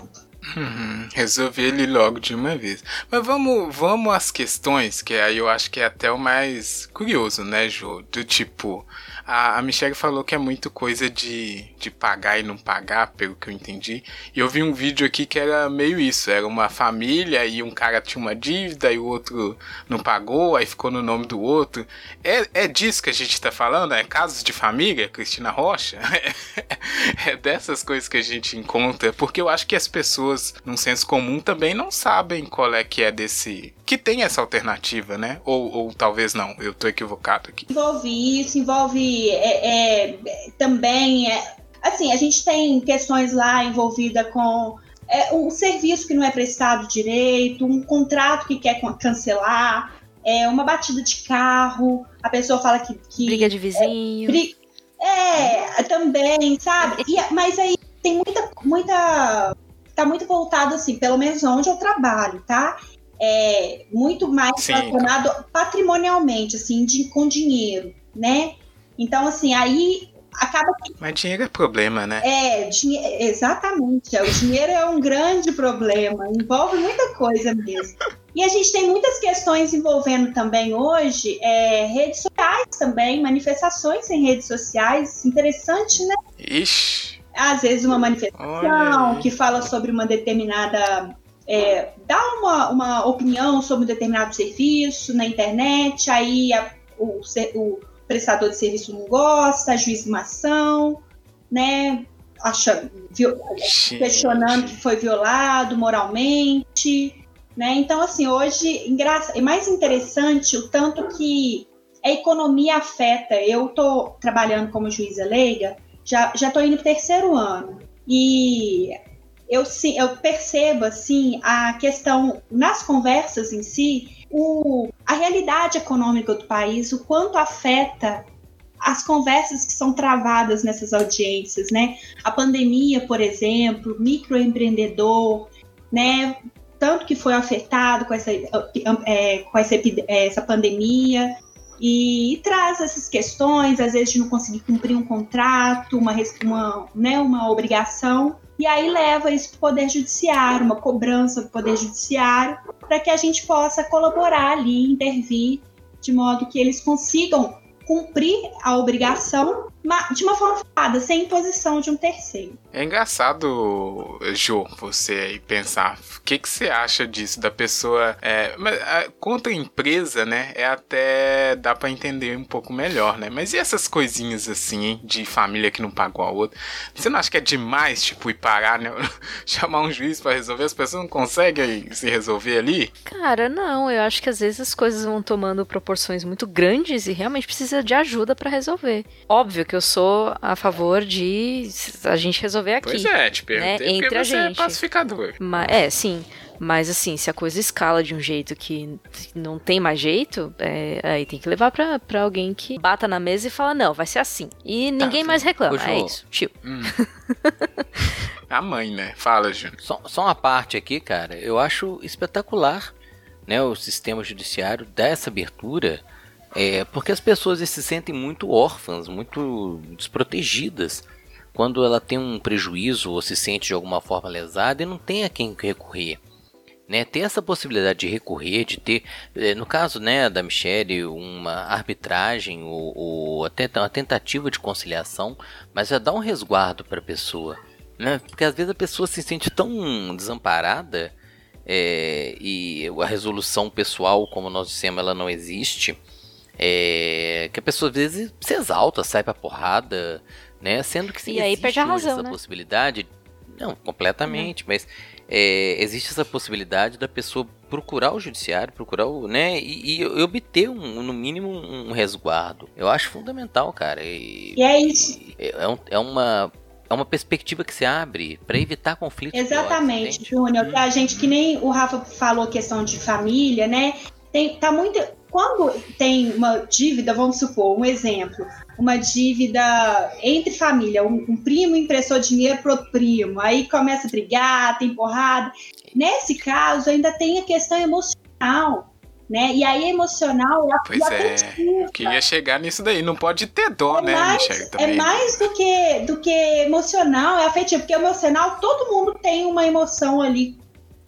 Speaker 1: Uhum, resolver ele logo de uma vez. Mas vamos, vamos às questões, que aí eu acho que é até o mais curioso, né, Jô? Do tipo, a, a Michelle falou que é muito coisa de, de pagar e não pagar, pelo que eu entendi. E eu vi um vídeo aqui que era meio isso: era uma família e um cara tinha uma dívida e o outro não pagou, aí ficou no nome do outro. É, é disso que a gente tá falando? É casos de família, Cristina Rocha? é dessas coisas que a gente encontra, porque eu acho que as pessoas, num senso comum, também não sabem qual é que é desse. Que tem essa alternativa, né? Ou, ou talvez não, eu tô equivocado aqui.
Speaker 4: Envolve isso, envolve é, é, também. É, assim, a gente tem questões lá envolvida com é, um serviço que não é prestado direito, um contrato que quer cancelar, é, uma batida de carro, a pessoa fala que. que
Speaker 3: briga de vizinho.
Speaker 4: É, é também, sabe? E, mas aí tem muita, muita. Tá muito voltado, assim, pelo menos onde eu trabalho, tá? É muito mais Sim. relacionado patrimonialmente, assim, de, com dinheiro, né? Então, assim, aí acaba que.
Speaker 1: Mas dinheiro é problema, né?
Speaker 4: É, exatamente. O dinheiro é um grande problema, envolve muita coisa mesmo. E a gente tem muitas questões envolvendo também hoje é, redes sociais também, manifestações em redes sociais. Interessante, né?
Speaker 1: Ixi.
Speaker 4: Às vezes uma manifestação que fala sobre uma determinada. É, dá uma, uma opinião sobre um determinado serviço na internet, aí a, o, o prestador de serviço não gosta, ajuiza uma ação, né? Acha, viol, questionando que foi violado moralmente, né? Então, assim, hoje é mais interessante o tanto que a economia afeta. Eu estou trabalhando como juíza leiga, já já estou indo para o terceiro ano e eu, sim, eu percebo assim a questão nas conversas em si o, a realidade econômica do país, o quanto afeta as conversas que são travadas nessas audiências, né? A pandemia, por exemplo, microempreendedor, né? Tanto que foi afetado com essa, é, com essa, essa pandemia e, e, traz essas questões, às vezes de não conseguir cumprir um contrato, uma, uma, né, uma obrigação, e aí leva isso para o Poder Judiciário, uma cobrança do Poder Judiciário, para que a gente possa colaborar ali, intervir, de modo que eles consigam cumprir a obrigação de uma forma falada, sem imposição de um terceiro.
Speaker 1: É engraçado, Jo, você aí pensar o que, que você acha disso, da pessoa. É, mas, a, contra a empresa, né? É até. dá para entender um pouco melhor, né? Mas e essas coisinhas assim, hein, de família que não pagou a outra? Você não acha que é demais, tipo, ir parar, né? Chamar um juiz para resolver? As pessoas não conseguem se resolver ali?
Speaker 3: Cara, não. Eu acho que às vezes as coisas vão tomando proporções muito grandes e realmente precisa de ajuda para resolver. Óbvio que eu sou a favor de a gente resolver aqui.
Speaker 1: Pois é, te perguntei
Speaker 3: né? entre
Speaker 1: a
Speaker 3: gente.
Speaker 1: é pacificador.
Speaker 3: Mas, é, sim. Mas assim, se a coisa escala de um jeito que não tem mais jeito, é, aí tem que levar pra, pra alguém que bata na mesa e fala, não, vai ser assim. E tá, ninguém tá, mais reclama. É isso, tio. Hum.
Speaker 1: a mãe, né? Fala, Júnior.
Speaker 2: Só, só uma parte aqui, cara. Eu acho espetacular né, o sistema judiciário dar essa abertura é, porque as pessoas se sentem muito órfãs, muito desprotegidas quando ela tem um prejuízo ou se sente de alguma forma lesada e não tem a quem recorrer. Né, ter essa possibilidade de recorrer, de ter, é, no caso né, da Michelle, uma arbitragem ou, ou até uma tentativa de conciliação, mas já dá um resguardo para a pessoa. Né? Porque às vezes a pessoa se sente tão desamparada é, e a resolução pessoal, como nós dissemos, ela não existe. É, que a pessoa às vezes se exalta, sai pra porrada, né? Sendo que
Speaker 3: e aí perde a razão,
Speaker 2: essa
Speaker 3: né?
Speaker 2: possibilidade. Não, completamente, uhum. mas é, existe essa possibilidade da pessoa procurar o judiciário, procurar o, né, e, e obter um, no mínimo um resguardo. Eu acho fundamental, cara.
Speaker 4: E, e é isso.
Speaker 2: É, é, um, é, uma é uma perspectiva que se abre para evitar conflitos.
Speaker 4: Exatamente, Júnior. A gente, que nem o Rafa falou, questão de família, né? Tem, tá muito. Quando tem uma dívida, vamos supor, um exemplo, uma dívida entre família, um, um primo emprestou dinheiro pro outro primo, aí começa a brigar, tem porrada. Nesse caso, ainda tem a questão emocional né? E aí emocional é
Speaker 1: Pois é, eu queria chegar nisso daí. Não pode ter dó,
Speaker 4: é
Speaker 1: né,
Speaker 4: mais,
Speaker 1: Michelle?
Speaker 4: É mais do que, do que emocional, é afetivo. Porque emocional, todo mundo tem uma emoção ali,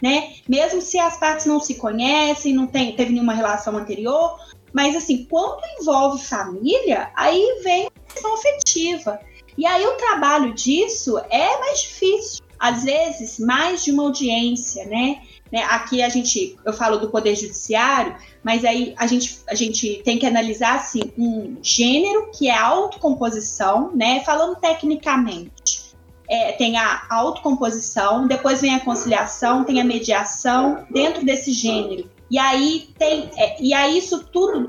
Speaker 4: né? Mesmo se as partes não se conhecem, não tem, teve nenhuma relação anterior. Mas assim, quando envolve família, aí vem a questão afetiva. E aí o trabalho disso é mais difícil. Às vezes, mais de uma audiência, né? Né? Aqui a gente, eu falo do poder judiciário, mas aí a gente, a gente tem que analisar assim um gênero que é autocomposição, né? Falando tecnicamente. É, tem a autocomposição, depois vem a conciliação, tem a mediação dentro desse gênero. E aí tem, é, e aí isso tudo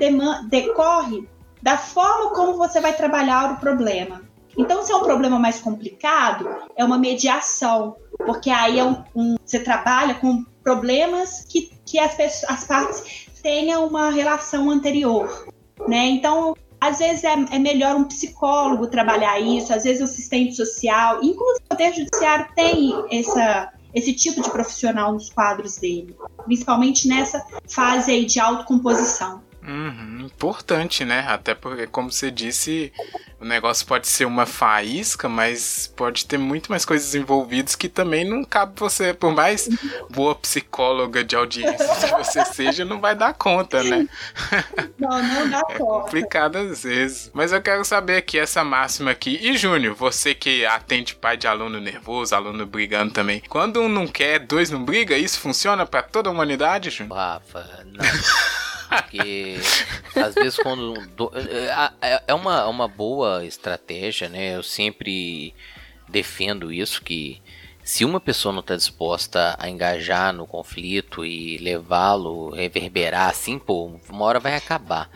Speaker 4: decorre da forma como você vai trabalhar o problema. Então, se é um problema mais complicado, é uma mediação, porque aí é um, um, você trabalha com problemas que, que as, pessoas, as partes tenham uma relação anterior, né? Então, às vezes é, é, melhor um psicólogo trabalhar isso, às vezes o assistente social, inclusive o Poder Judiciário tem essa, esse tipo de profissional nos quadros dele, principalmente nessa fase aí de autocomposição.
Speaker 1: Uhum, importante, né? Até porque, como você disse, o negócio pode ser uma faísca, mas pode ter muito mais coisas envolvidas que também não cabe você, por mais boa psicóloga de audiência que você seja, não vai dar conta, né?
Speaker 4: Não, não dá
Speaker 1: é
Speaker 4: conta.
Speaker 1: complicado às vezes. Mas eu quero saber aqui essa máxima aqui. E Júnior, você que atende pai de aluno nervoso, aluno brigando também. Quando um não quer, dois não briga, isso funciona para toda a humanidade, Júnior?
Speaker 2: Rafa, não. Porque às vezes quando. É, é, é uma, uma boa estratégia, né? Eu sempre defendo isso, que se uma pessoa não está disposta a engajar no conflito e levá-lo, reverberar assim, pô, uma hora vai acabar.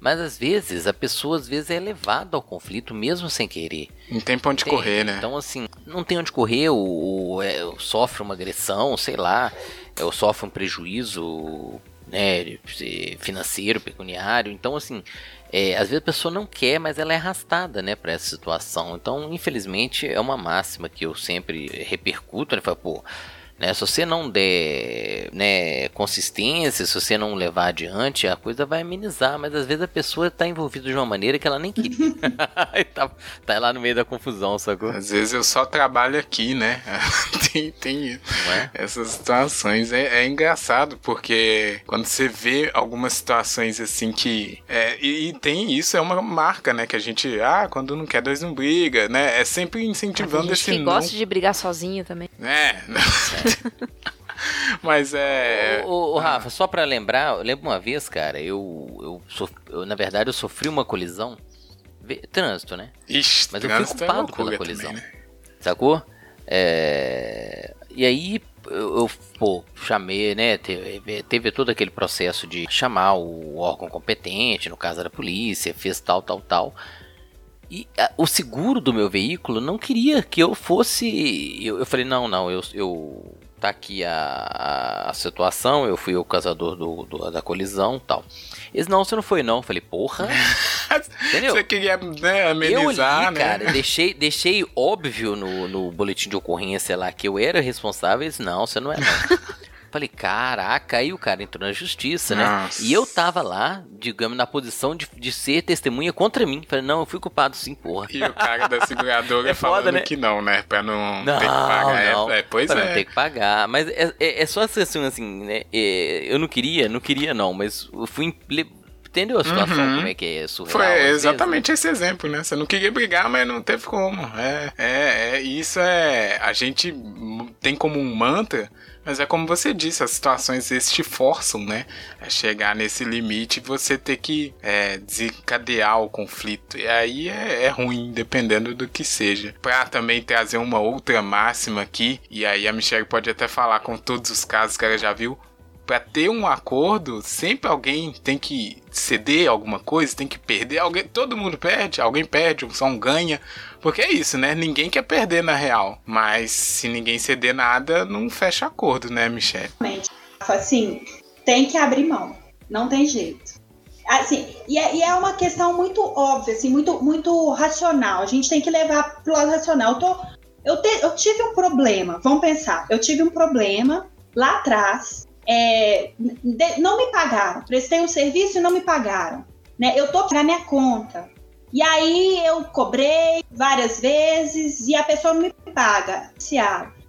Speaker 2: Mas às vezes a pessoa às vezes é levada ao conflito mesmo sem querer.
Speaker 1: Não tem pra onde tem. correr, né?
Speaker 2: Então assim, não tem onde correr, ou, ou é, sofre uma agressão, sei lá, ou sofre um prejuízo né, financeiro, pecuniário. Então, assim, é, às vezes a pessoa não quer, mas ela é arrastada, né, para essa situação. Então, infelizmente, é uma máxima que eu sempre repercuto, né, falo, pô, né? Se você não der né, consistência, se você não levar adiante, a coisa vai amenizar. Mas às vezes a pessoa está envolvida de uma maneira que ela nem queria. tá, tá lá no meio da confusão, sacou?
Speaker 1: Às vezes eu só trabalho aqui, né? tem, tem é? essas situações. É, é, engraçado, porque quando você vê algumas situações assim que. É, e, e, tem isso, é uma marca, né? Que a gente. Ah, quando não quer, dois não briga, né? É sempre incentivando esse.
Speaker 3: Que não. gosta de brigar sozinho também.
Speaker 1: É. Mas é.
Speaker 2: Ô, ô, Rafa, só para lembrar, eu lembro uma vez, cara, eu, eu, sof... eu, na verdade eu sofri uma colisão. Trânsito, né?
Speaker 1: Ixi,
Speaker 2: Mas eu fui é culpado é pela colisão. Também, né? Sacou? É... E aí eu, eu, pô, chamei, né? Teve, teve todo aquele processo de chamar o órgão competente, no caso da polícia, fez tal, tal, tal. E a, o seguro do meu veículo não queria que eu fosse. Eu, eu falei, não, não, eu, eu tá aqui a, a, situação, eu fui o causador do, do, da colisão tal. Eles, não, você não foi não. Eu falei, porra.
Speaker 1: Entendeu? Você queria né, amenizar, eu li,
Speaker 2: né? cara, deixei, deixei óbvio no, no boletim de ocorrência lá que eu era responsável. Eles, não, você não é não. Falei, caraca, aí o cara entrou na justiça, né? Nossa. E eu tava lá, digamos, na posição de, de ser testemunha contra mim. Falei, não, eu fui culpado sim, porra.
Speaker 1: E o cara da seguradora é falando foda, né? que não, né? Pra não, não ter que pagar. É, não, é, pois
Speaker 2: pra
Speaker 1: é.
Speaker 2: não ter que pagar. Mas é, é, é só assim, assim, né? É, eu não queria, não queria não, mas eu fui entendeu a situação, uhum. como é que é surreal?
Speaker 1: Foi exatamente vezes, né? esse exemplo, né? Você não queria brigar, mas não teve como. É, é, é, isso é. A gente tem como um mantra mas é como você disse, as situações te forçam, né? A chegar nesse limite e você ter que é, desencadear o conflito. E aí é, é, ruim, dependendo do que seja. Pra também trazer uma outra máxima aqui, e aí a Michelle pode até falar com todos os casos que ela já viu. Para ter um acordo, sempre alguém tem que ceder alguma coisa, tem que perder. Alguém, todo mundo perde, alguém perde, só um ganha. Porque é isso, né? Ninguém quer perder na real. Mas se ninguém ceder nada, não fecha acordo, né, Michelle?
Speaker 4: Assim, tem que abrir mão. Não tem jeito. Assim, e é, e é uma questão muito óbvia, assim, muito, muito racional. A gente tem que levar pro lado racional. Eu, tô, eu, te, eu tive um problema, vamos pensar. Eu tive um problema lá atrás. É, de, não me pagaram. Prestei um serviço e não me pagaram. Né? Eu tô na minha conta. E aí eu cobrei várias vezes e a pessoa não me paga.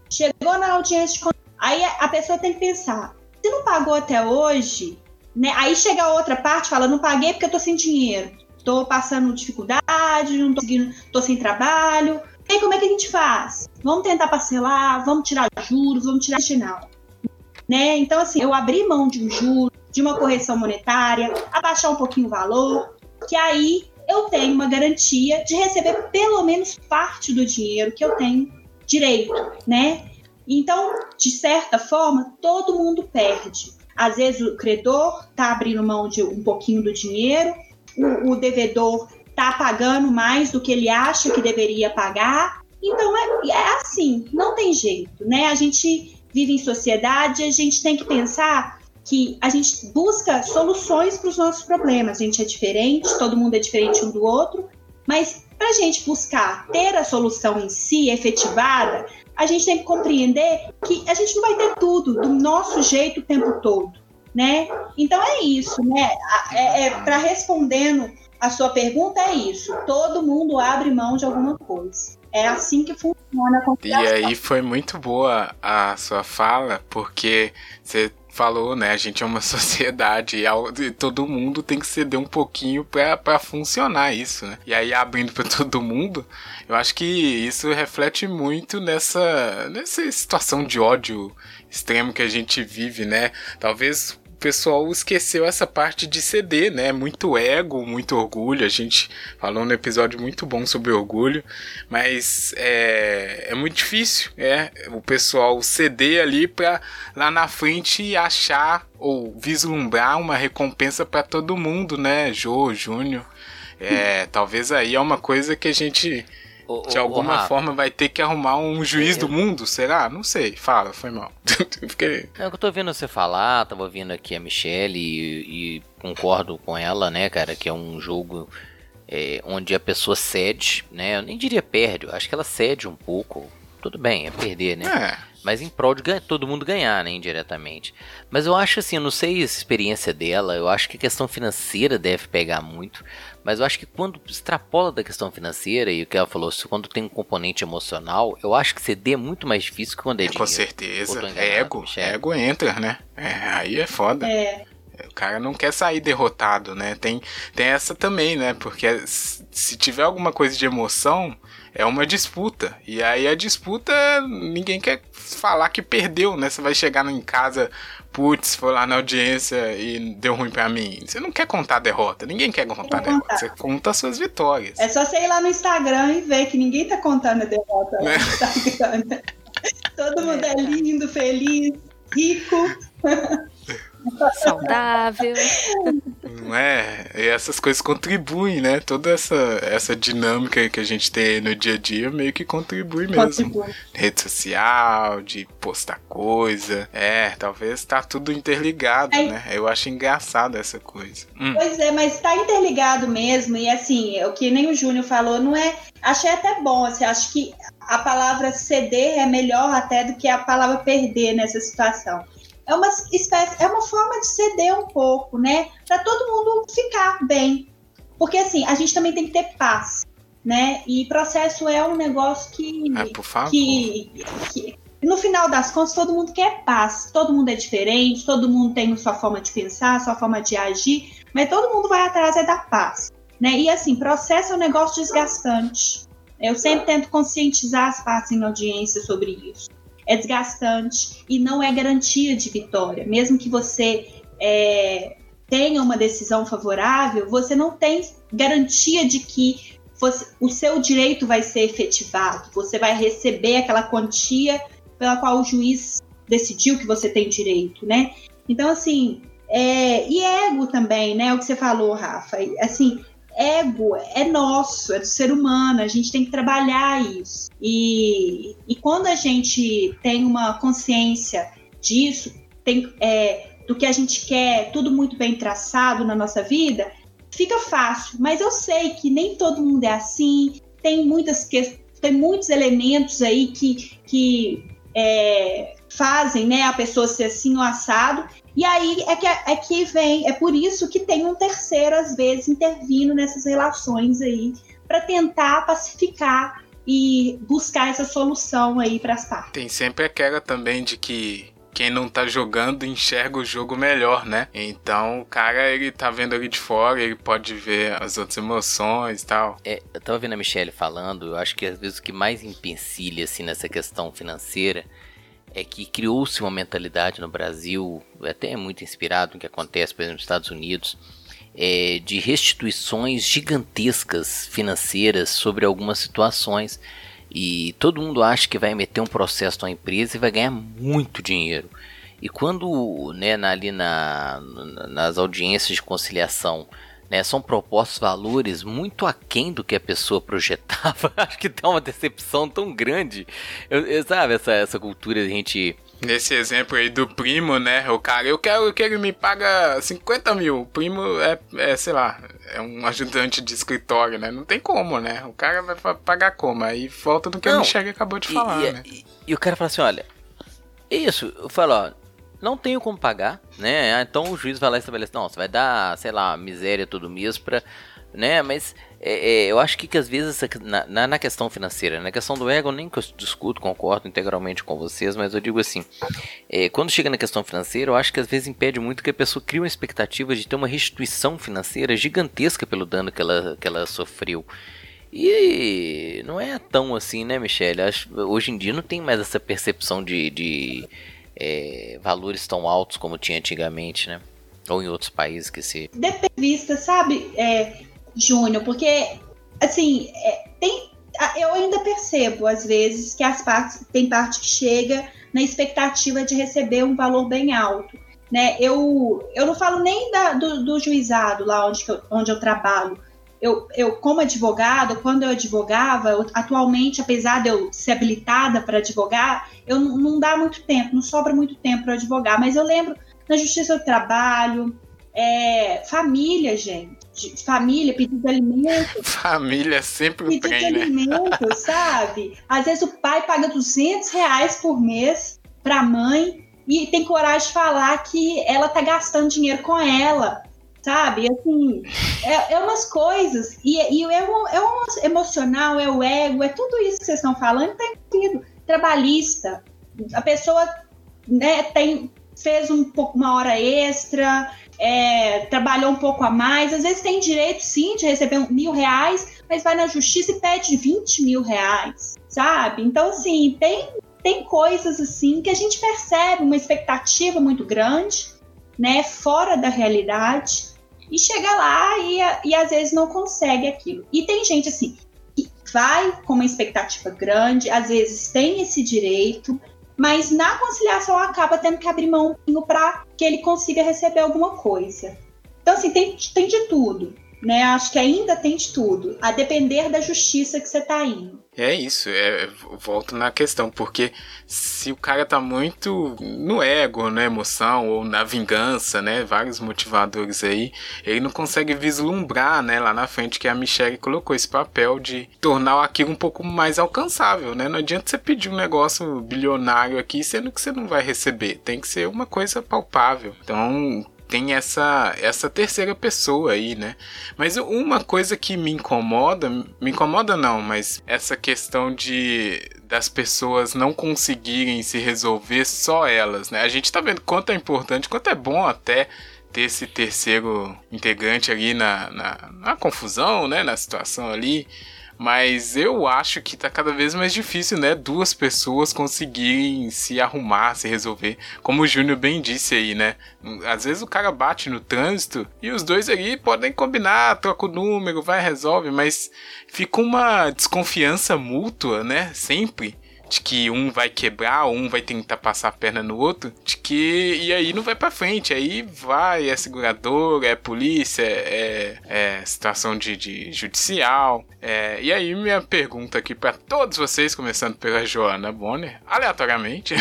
Speaker 4: Chegou na audiência de Aí a pessoa tem que pensar: se não pagou até hoje, né? Aí chega a outra parte, fala, não paguei porque eu tô sem dinheiro. Tô passando dificuldade, não tô conseguindo, tô sem trabalho. E aí, como é que a gente faz? Vamos tentar parcelar, vamos tirar juros, vamos tirar final. Né? Então, assim, eu abri mão de um juro, de uma correção monetária, abaixar um pouquinho o valor, que aí eu tenho uma garantia de receber pelo menos parte do dinheiro que eu tenho direito, né? Então, de certa forma, todo mundo perde. Às vezes o credor está abrindo mão de um pouquinho do dinheiro, o, o devedor está pagando mais do que ele acha que deveria pagar. Então é, é assim, não tem jeito, né? A gente vive em sociedade, a gente tem que pensar que a gente busca soluções para os nossos problemas. A gente é diferente, todo mundo é diferente um do outro, mas para a gente buscar ter a solução em si efetivada, a gente tem que compreender que a gente não vai ter tudo do nosso jeito o tempo todo, né? Então é isso, né? É, é para respondendo a sua pergunta é isso. Todo mundo abre mão de alguma coisa. É assim que funciona
Speaker 1: E aí foi muito boa a sua fala, porque você falou, né? A gente é uma sociedade e todo mundo tem que ceder um pouquinho para funcionar isso, né? E aí abrindo para todo mundo, eu acho que isso reflete muito nessa nessa situação de ódio extremo que a gente vive, né? Talvez pessoal esqueceu essa parte de ceder, né? Muito ego, muito orgulho. A gente falou no episódio muito bom sobre orgulho, mas é, é muito difícil, é, o pessoal ceder ali para lá na frente achar ou vislumbrar uma recompensa para todo mundo, né? Jô, Júnior. É, talvez aí é uma coisa que a gente de alguma forma vai ter que arrumar um juiz é. do mundo, será? Não sei. Fala, foi mal.
Speaker 2: É, eu tô ouvindo você falar, tava ouvindo aqui a Michelle e, e concordo com ela, né, cara, que é um jogo é, onde a pessoa cede, né? Eu nem diria perde, eu acho que ela cede um pouco. Tudo bem, é perder, né? É. Mas em prol de ganha, todo mundo ganhar, né, indiretamente. Mas eu acho assim, eu não sei a experiência dela, eu acho que a questão financeira deve pegar muito. Mas eu acho que quando extrapola da questão financeira, e o que ela falou, se quando tem um componente emocional, eu acho que CD é muito mais difícil que quando é, é
Speaker 1: dinheiro. Com certeza. É ego. Ego entra, né? É, aí é foda. É. O cara não quer sair derrotado, né? Tem, tem essa também, né? Porque se tiver alguma coisa de emoção, é uma disputa. E aí a disputa, ninguém quer falar que perdeu, né? Você vai chegar em casa putz, foi lá na audiência e deu ruim pra mim. Você não quer contar a derrota, ninguém quer contar a derrota, você conta as suas vitórias.
Speaker 4: É só você ir lá no Instagram e ver que ninguém tá contando a derrota né? Todo mundo é lindo, feliz, rico.
Speaker 3: Saudável.
Speaker 1: Não é? E essas coisas contribuem, né? Toda essa, essa dinâmica que a gente tem no dia a dia meio que contribui mesmo. Contribui. Rede social, de postar coisa. É, talvez tá tudo interligado, é. né? Eu acho engraçado essa coisa.
Speaker 4: Hum. Pois é, mas tá interligado mesmo. E assim, o que nem o Júnior falou, não é. Achei até bom, assim, acho que a palavra ceder é melhor até do que a palavra perder nessa situação é uma espécie, é uma forma de ceder um pouco, né? Para todo mundo ficar bem. Porque assim, a gente também tem que ter paz, né? E processo é um negócio que,
Speaker 1: é,
Speaker 4: que, que no final das contas, todo mundo quer paz. Todo mundo é diferente, todo mundo tem sua forma de pensar, sua forma de agir, mas todo mundo vai atrás é da paz. Né? E assim, processo é um negócio desgastante. Eu sempre tento conscientizar as partes em audiência sobre isso é desgastante e não é garantia de vitória. Mesmo que você é, tenha uma decisão favorável, você não tem garantia de que o seu direito vai ser efetivado, você vai receber aquela quantia pela qual o juiz decidiu que você tem direito, né? Então, assim, é, e ego também, né? O que você falou, Rafa. Assim, ego é nosso, é do ser humano, a gente tem que trabalhar isso. E, e quando a gente tem uma consciência disso, tem, é, do que a gente quer, tudo muito bem traçado na nossa vida, fica fácil. Mas eu sei que nem todo mundo é assim, tem muitas que, tem muitos elementos aí que, que é, fazem né, a pessoa ser assim o assado. E aí é que, é que vem, é por isso que tem um terceiro, às vezes, intervindo nessas relações aí, para tentar pacificar e buscar essa solução aí para as partes.
Speaker 1: Tem sempre aquela também de que quem não tá jogando enxerga o jogo melhor, né? Então o cara, ele tá vendo ali de fora, ele pode ver as outras emoções e tal.
Speaker 2: É, eu tava vendo a Michelle falando, eu acho que às vezes o que mais empecilha, assim, nessa questão financeira é que criou-se uma mentalidade no Brasil, até muito inspirado no que acontece, por exemplo, nos Estados Unidos, é, de restituições gigantescas financeiras sobre algumas situações. E todo mundo acha que vai meter um processo na empresa e vai ganhar muito dinheiro. E quando né, ali na, nas audiências de conciliação né, são propostos valores muito aquém do que a pessoa projetava. Acho que dá uma decepção tão grande. Eu, eu, sabe, essa, essa cultura de a gente.
Speaker 1: Nesse exemplo aí do primo, né? O cara, eu quero que ele me paga 50 mil. O primo é, é, sei lá, é um ajudante de escritório, né? Não tem como, né? O cara vai pagar como? Aí falta do que Não, a Michelle acabou de
Speaker 2: e,
Speaker 1: falar,
Speaker 2: e,
Speaker 1: né?
Speaker 2: E, e, o cara fala assim: olha, isso, eu falo, ó, não tenho como pagar, né? Ah, então o juiz vai lá e estabelece, não, você vai dar, sei lá, miséria todo mês pra. Né? Mas é, é, eu acho que, que às vezes na, na, questão financeira, na questão do ego, nem que eu discuto, concordo integralmente com vocês, mas eu digo assim: é, quando chega na questão financeira, eu acho que às vezes impede muito que a pessoa crie uma expectativa de ter uma restituição financeira gigantesca pelo dano que ela, que ela sofreu. E não é tão assim, né, Michelle? Acho, hoje em dia não tem mais essa percepção de, de é, valores tão altos como tinha antigamente, né? Ou em outros países que se.
Speaker 4: Depende sabe, é, Júnior? Porque, assim, é, tem, eu ainda percebo, às vezes, que as partes, tem parte que chega na expectativa de receber um valor bem alto. Né? Eu, eu não falo nem da, do, do juizado lá onde eu, onde eu trabalho, eu, eu como advogada, quando eu advogava, eu, atualmente, apesar de eu ser habilitada para advogar, eu não, dá muito tempo, não sobra muito tempo para advogar, mas eu lembro na Justiça do Trabalho, é, família, gente. Família, pedido de alimento.
Speaker 1: Família sempre
Speaker 4: pedido
Speaker 1: tem,
Speaker 4: de
Speaker 1: né?
Speaker 4: alimento, sabe? Às vezes o pai paga 200 reais por mês para a mãe e tem coragem de falar que ela tá gastando dinheiro com ela sabe? Assim, é, é umas coisas, e, e é, o, é o emocional, é o ego, é tudo isso que vocês estão falando, tá incluído. Trabalhista, a pessoa né, tem, fez um pouco uma hora extra, é, trabalhou um pouco a mais, às vezes tem direito sim de receber mil reais, mas vai na justiça e pede 20 mil reais, sabe? Então, assim, tem, tem coisas assim que a gente percebe uma expectativa muito grande, né, fora da realidade, e chega lá e, e às vezes não consegue aquilo. E tem gente assim que vai com uma expectativa grande, às vezes tem esse direito, mas na conciliação acaba tendo que abrir mão para que ele consiga receber alguma coisa. Então, assim, tem, tem de tudo né? Acho que ainda tem de tudo, a depender da justiça que você tá indo.
Speaker 1: É isso, é, volto na questão, porque se o cara tá muito no ego, na emoção, ou na vingança, né? Vários motivadores aí, ele não consegue vislumbrar, né, lá na frente que a Michelle colocou esse papel de tornar aquilo um pouco mais alcançável, né? Não adianta você pedir um negócio bilionário aqui, sendo que você não vai receber. Tem que ser uma coisa palpável. Então, tem essa essa terceira pessoa aí, né? Mas uma coisa que me incomoda, me incomoda não, mas essa questão de das pessoas não conseguirem se resolver só elas, né? A gente tá vendo quanto é importante, quanto é bom até ter esse terceiro integrante ali na, na, na confusão, né? Na situação ali. Mas eu acho que tá cada vez mais difícil, né? Duas pessoas conseguirem se arrumar, se resolver. Como o Júnior bem disse aí, né? Às vezes o cara bate no trânsito e os dois ali podem combinar, troca o número, vai resolve, mas fica uma desconfiança mútua, né? Sempre de que um vai quebrar, um vai tentar passar a perna no outro, de que e aí não vai para frente, aí vai é seguradora, é polícia, é, é situação de, de judicial, é, e aí minha pergunta aqui para todos vocês, começando pela Joana Bonner, aleatoriamente,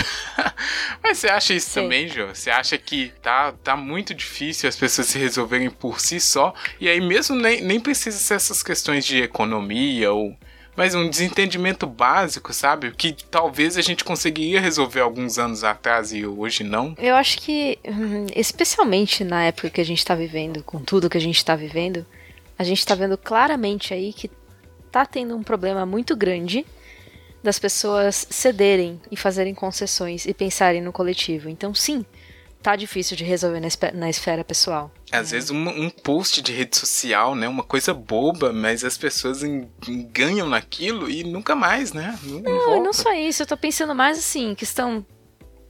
Speaker 1: mas você acha isso Sim. também, Jo? Você acha que tá, tá muito difícil as pessoas se resolverem por si só, e aí mesmo nem, nem precisa ser essas questões de economia ou mas um desentendimento básico, sabe? Que talvez a gente conseguiria resolver alguns anos atrás e hoje não.
Speaker 3: Eu acho que, hum, especialmente na época que a gente tá vivendo, com tudo que a gente tá vivendo, a gente tá vendo claramente aí que tá tendo um problema muito grande das pessoas cederem e fazerem concessões e pensarem no coletivo. Então, sim, tá difícil de resolver na, na esfera pessoal.
Speaker 1: Às é. vezes um, um, post de rede social, né? Uma coisa boba, mas as pessoas ganham naquilo e nunca mais, né?
Speaker 3: Não, não, não só isso, eu tô pensando mais assim, questão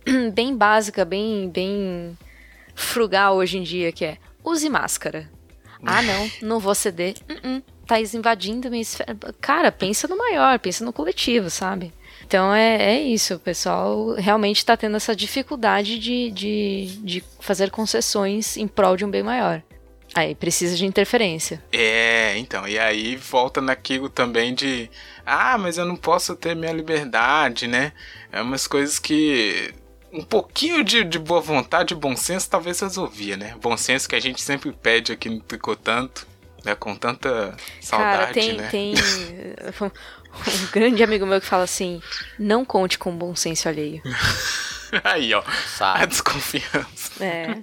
Speaker 3: bem básica, bem, bem frugal hoje em dia, que é use máscara. Ah, não, não vou ceder. Uh -uh, tá invadindo minha esfera. Cara, pensa no maior, pensa no coletivo, sabe? Então é, é isso, o pessoal realmente está tendo essa dificuldade de, de, de fazer concessões em prol de um bem maior. Aí precisa de interferência.
Speaker 1: É, então, e aí volta naquilo também de ah, mas eu não posso ter minha liberdade, né? É umas coisas que um pouquinho de, de boa vontade, bom senso, talvez resolvia, né? Bom senso que a gente sempre pede aqui no Tricotanto, né? Com tanta saudade,
Speaker 3: Cara, tem,
Speaker 1: né?
Speaker 3: tem um grande amigo meu que fala assim: não conte com bom senso alheio.
Speaker 1: Aí, ó. Sabe. A desconfiança.
Speaker 3: É.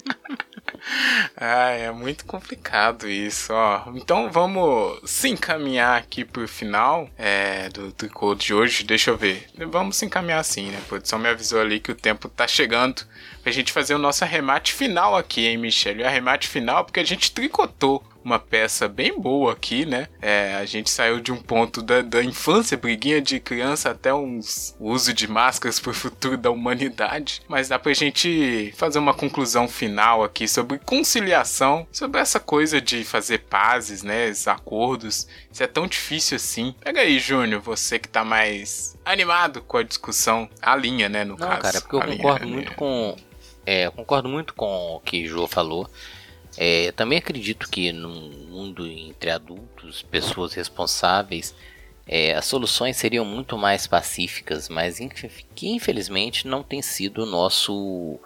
Speaker 1: ah, é muito complicado isso, ó. Então vamos se encaminhar aqui pro final é, do tricô de hoje. Deixa eu ver. Vamos se encaminhar assim, né? A produção me avisou ali que o tempo tá chegando pra gente fazer o nosso arremate final aqui, hein, Michelle? O arremate final porque a gente tricotou uma peça bem boa aqui, né? É, a gente saiu de um ponto da, da infância, briguinha de criança, até uns uso de máscaras para o futuro da humanidade. Mas dá pra gente fazer uma conclusão final aqui sobre conciliação, sobre essa coisa de fazer pazes, né? Os acordos. Isso é tão difícil assim. Pega aí, Júnior, você que tá mais animado com a discussão, a linha, né? No
Speaker 2: Não,
Speaker 1: caso.
Speaker 2: cara, porque eu concordo muito com. É, concordo muito com o que o Jô falou. É, também acredito que num mundo entre adultos, pessoas responsáveis, é, as soluções seriam muito mais pacíficas, mas que infelizmente não tem sido nosso,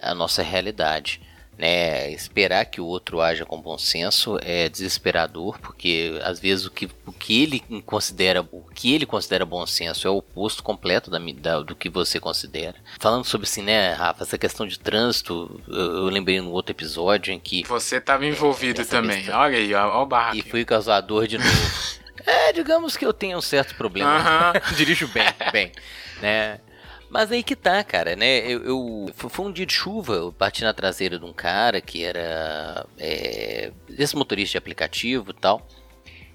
Speaker 2: a nossa realidade. Né, esperar que o outro haja com bom senso é desesperador, porque às vezes o que, o que ele considera o que ele considera bom senso é o oposto completo da, da, do que você considera. Falando sobre assim, né, Rafa, essa questão de trânsito, eu, eu lembrei no outro episódio em que
Speaker 1: você estava envolvido também. Questão, Olha aí, ó, ó o barraco.
Speaker 2: E fui causador de novo. é, digamos que eu tenho um certo problema. Uh -huh. Dirijo bem, bem, né? Mas aí que tá, cara, né? Eu, eu, foi um dia de chuva, eu bati na traseira de um cara que era é, esse motorista de aplicativo e tal.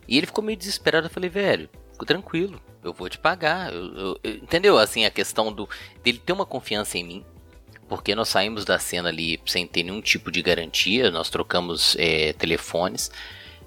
Speaker 2: E ele ficou meio desesperado. Eu falei, velho, tranquilo, eu vou te pagar. Eu, entendeu? Assim, a questão do dele ter uma confiança em mim. Porque nós saímos da cena ali sem ter nenhum tipo de garantia, nós trocamos é, telefones.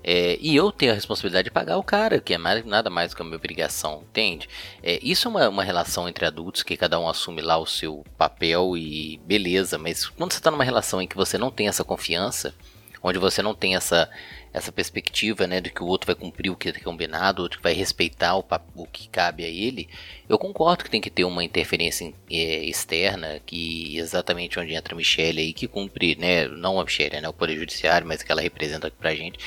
Speaker 2: É, e eu tenho a responsabilidade de pagar o cara, que é mais, nada mais do que a minha obrigação, entende? É, isso é uma, uma relação entre adultos que cada um assume lá o seu papel e beleza, mas quando você está numa relação em que você não tem essa confiança, onde você não tem essa, essa perspectiva né, de que o outro vai cumprir o que é combinado, o outro vai respeitar o, o que cabe a ele, eu concordo que tem que ter uma interferência é, externa, que exatamente onde entra a Michelle aí, que cumpre, né, não a Michelle, né, o Poder Judiciário, mas que ela representa aqui pra gente,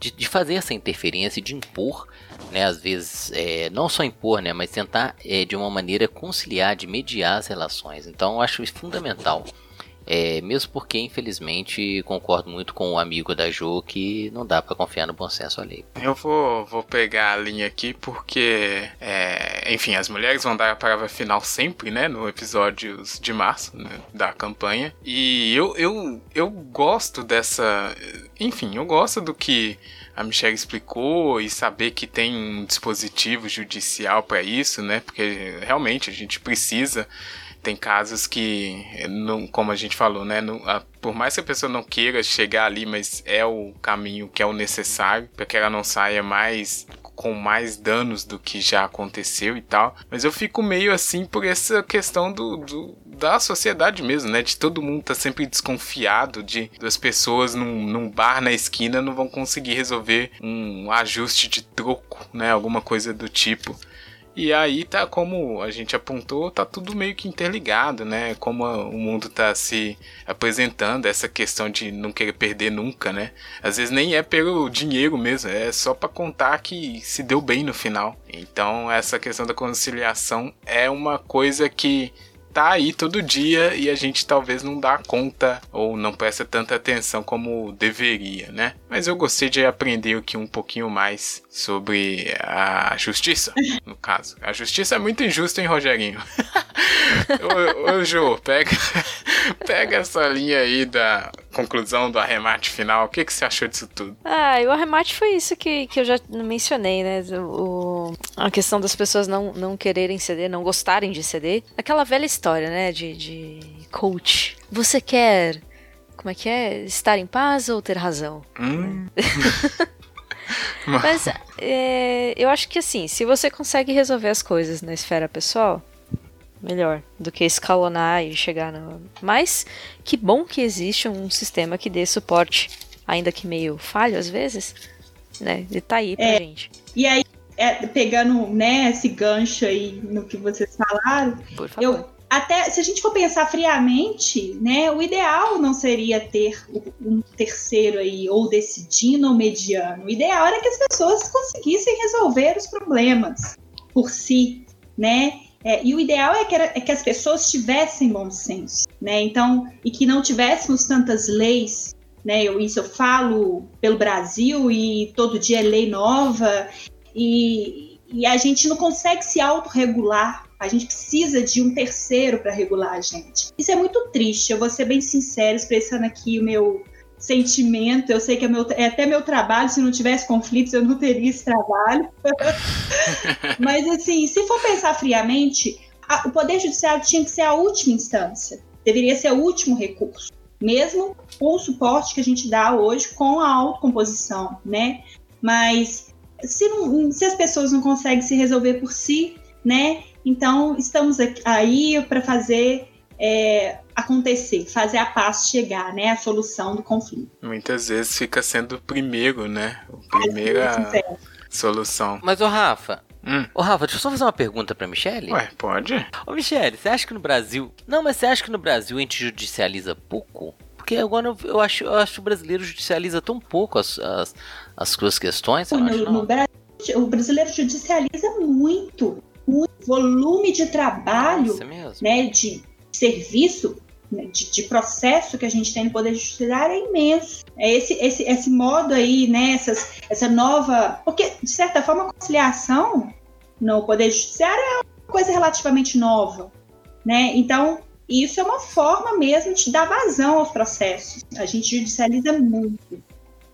Speaker 2: de, de fazer essa interferência, de impor, né, às vezes, é, não só impor, né, mas tentar é, de uma maneira conciliar, de mediar as relações. Então, eu acho fundamental. É, mesmo porque, infelizmente, concordo muito com o amigo da Jo que não dá para confiar no bom senso alheio.
Speaker 1: Eu vou, vou pegar a linha aqui porque, é, enfim, as mulheres vão dar a palavra final sempre, né, no episódios de março né, da campanha. E eu, eu, eu gosto dessa. Enfim, eu gosto do que a Michelle explicou e saber que tem um dispositivo judicial para isso, né? Porque realmente a gente precisa tem casos que, não, como a gente falou, né? Não, a, por mais que a pessoa não queira chegar ali, mas é o caminho que é o necessário para que ela não saia mais com mais danos do que já aconteceu e tal. Mas eu fico meio assim por essa questão do, do da sociedade mesmo, né? De todo mundo tá sempre desconfiado de das pessoas num, num bar na esquina não vão conseguir resolver um ajuste de troco, né? Alguma coisa do tipo. E aí tá como a gente apontou, tá tudo meio que interligado, né? Como o mundo tá se apresentando, essa questão de não querer perder nunca, né? Às vezes nem é pelo dinheiro mesmo, é só para contar que se deu bem no final. Então essa questão da conciliação é uma coisa que tá aí todo dia e a gente talvez não dá conta ou não presta tanta atenção como deveria, né? Mas eu gostei de aprender aqui um pouquinho mais sobre a justiça, no caso. A justiça é muito injusta, hein, Rogerinho? ô, ô, Jô, pega, pega essa linha aí da conclusão do arremate final. O que, que você achou disso tudo?
Speaker 3: Ah, o arremate foi isso que, que eu já mencionei, né? O, a questão das pessoas não, não quererem ceder, não gostarem de ceder. Aquela velha história, né? De, de coach. Você quer. Como é que é? Estar em paz ou ter razão?
Speaker 1: Hum.
Speaker 3: Mas é, eu acho que assim, se você consegue resolver as coisas na esfera pessoal, melhor do que escalonar e chegar no. Mas que bom que existe um sistema que dê suporte, ainda que meio falho às vezes, né? E tá aí pra
Speaker 4: É.
Speaker 3: gente.
Speaker 4: E aí, é, pegando né, esse gancho aí no que vocês falaram, eu até se a gente for pensar friamente, né, o ideal não seria ter um terceiro aí ou decidindo ou mediano. O ideal era que as pessoas conseguissem resolver os problemas por si, né? É, e o ideal é que, era- é que as pessoas tivessem bom senso, né? Então, e que não tivéssemos tantas leis, né? Eu, isso eu falo pelo Brasil e todo dia é lei nova e, e a gente não consegue se autorregular. A gente precisa de um terceiro para regular a gente. Isso é muito triste. Eu vou ser bem sincera, expressando aqui o meu sentimento. Eu sei que é, meu, é até meu trabalho. Se não tivesse conflitos, eu não teria esse trabalho. Mas, assim, se for pensar friamente, a- o Poder Judiciário tinha que ser a última instância. Deveria ser o último recurso. Mesmo com o suporte que a gente dá hoje com a autocomposição, né? Mas se, não- se as pessoas não conseguem se resolver por si, né? Então estamos aqui- aí para fazer é, acontecer, fazer a paz chegar, né? A solução do conflito.
Speaker 1: Muitas vezes fica sendo o primeiro, né? A primeira
Speaker 4: Sincero.
Speaker 1: solução.
Speaker 2: Mas, ô Rafa,
Speaker 1: Hum.
Speaker 2: ô Rafa, deixa eu só fazer uma pergunta pra Michelle.
Speaker 1: Ué, pode?
Speaker 2: Ô Michelle, você acha que no Brasil. Não, mas você acha que no Brasil a gente judicializa pouco? Porque agora eu, eu acho, eu acho que o brasileiro judicializa tão pouco as, as, as suas questões. Acho,
Speaker 4: No,
Speaker 2: não.
Speaker 4: no Brasil, o brasileiro judicializa muito, muito volume de trabalho, né? De serviço, né, de, de processo que a gente tem no Poder Judiciário é imenso. É esse, esse, esse modo aí, né? Essas, essa nova. Porque, de certa forma, a conciliação no Poder Judiciário é uma coisa relativamente nova, né? Então, isso é uma forma mesmo de dar vazão aos processos. A gente judicializa muito.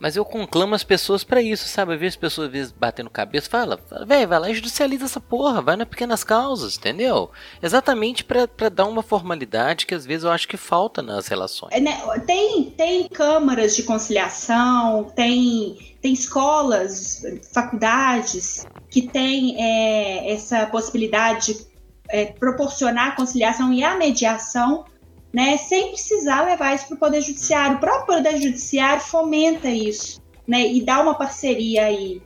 Speaker 2: Mas eu conclamo as pessoas pra isso, sabe? Eu vejo as pessoas às vezes batendo cabeça, fala, velho, vai lá e judicializa essa porra, vai nas pequenas causas, entendeu? Exatamente pra, pra dar uma formalidade que às vezes eu acho que falta nas relações.
Speaker 4: É, né, Tem, tem câmaras de conciliação, tem, tem escolas, faculdades que têm é, essa possibilidade de é, proporcionar a conciliação e a mediação, né, sem precisar levar isso para o Poder Judiciário. O próprio Poder Judiciário fomenta isso né, e dá uma parceria aí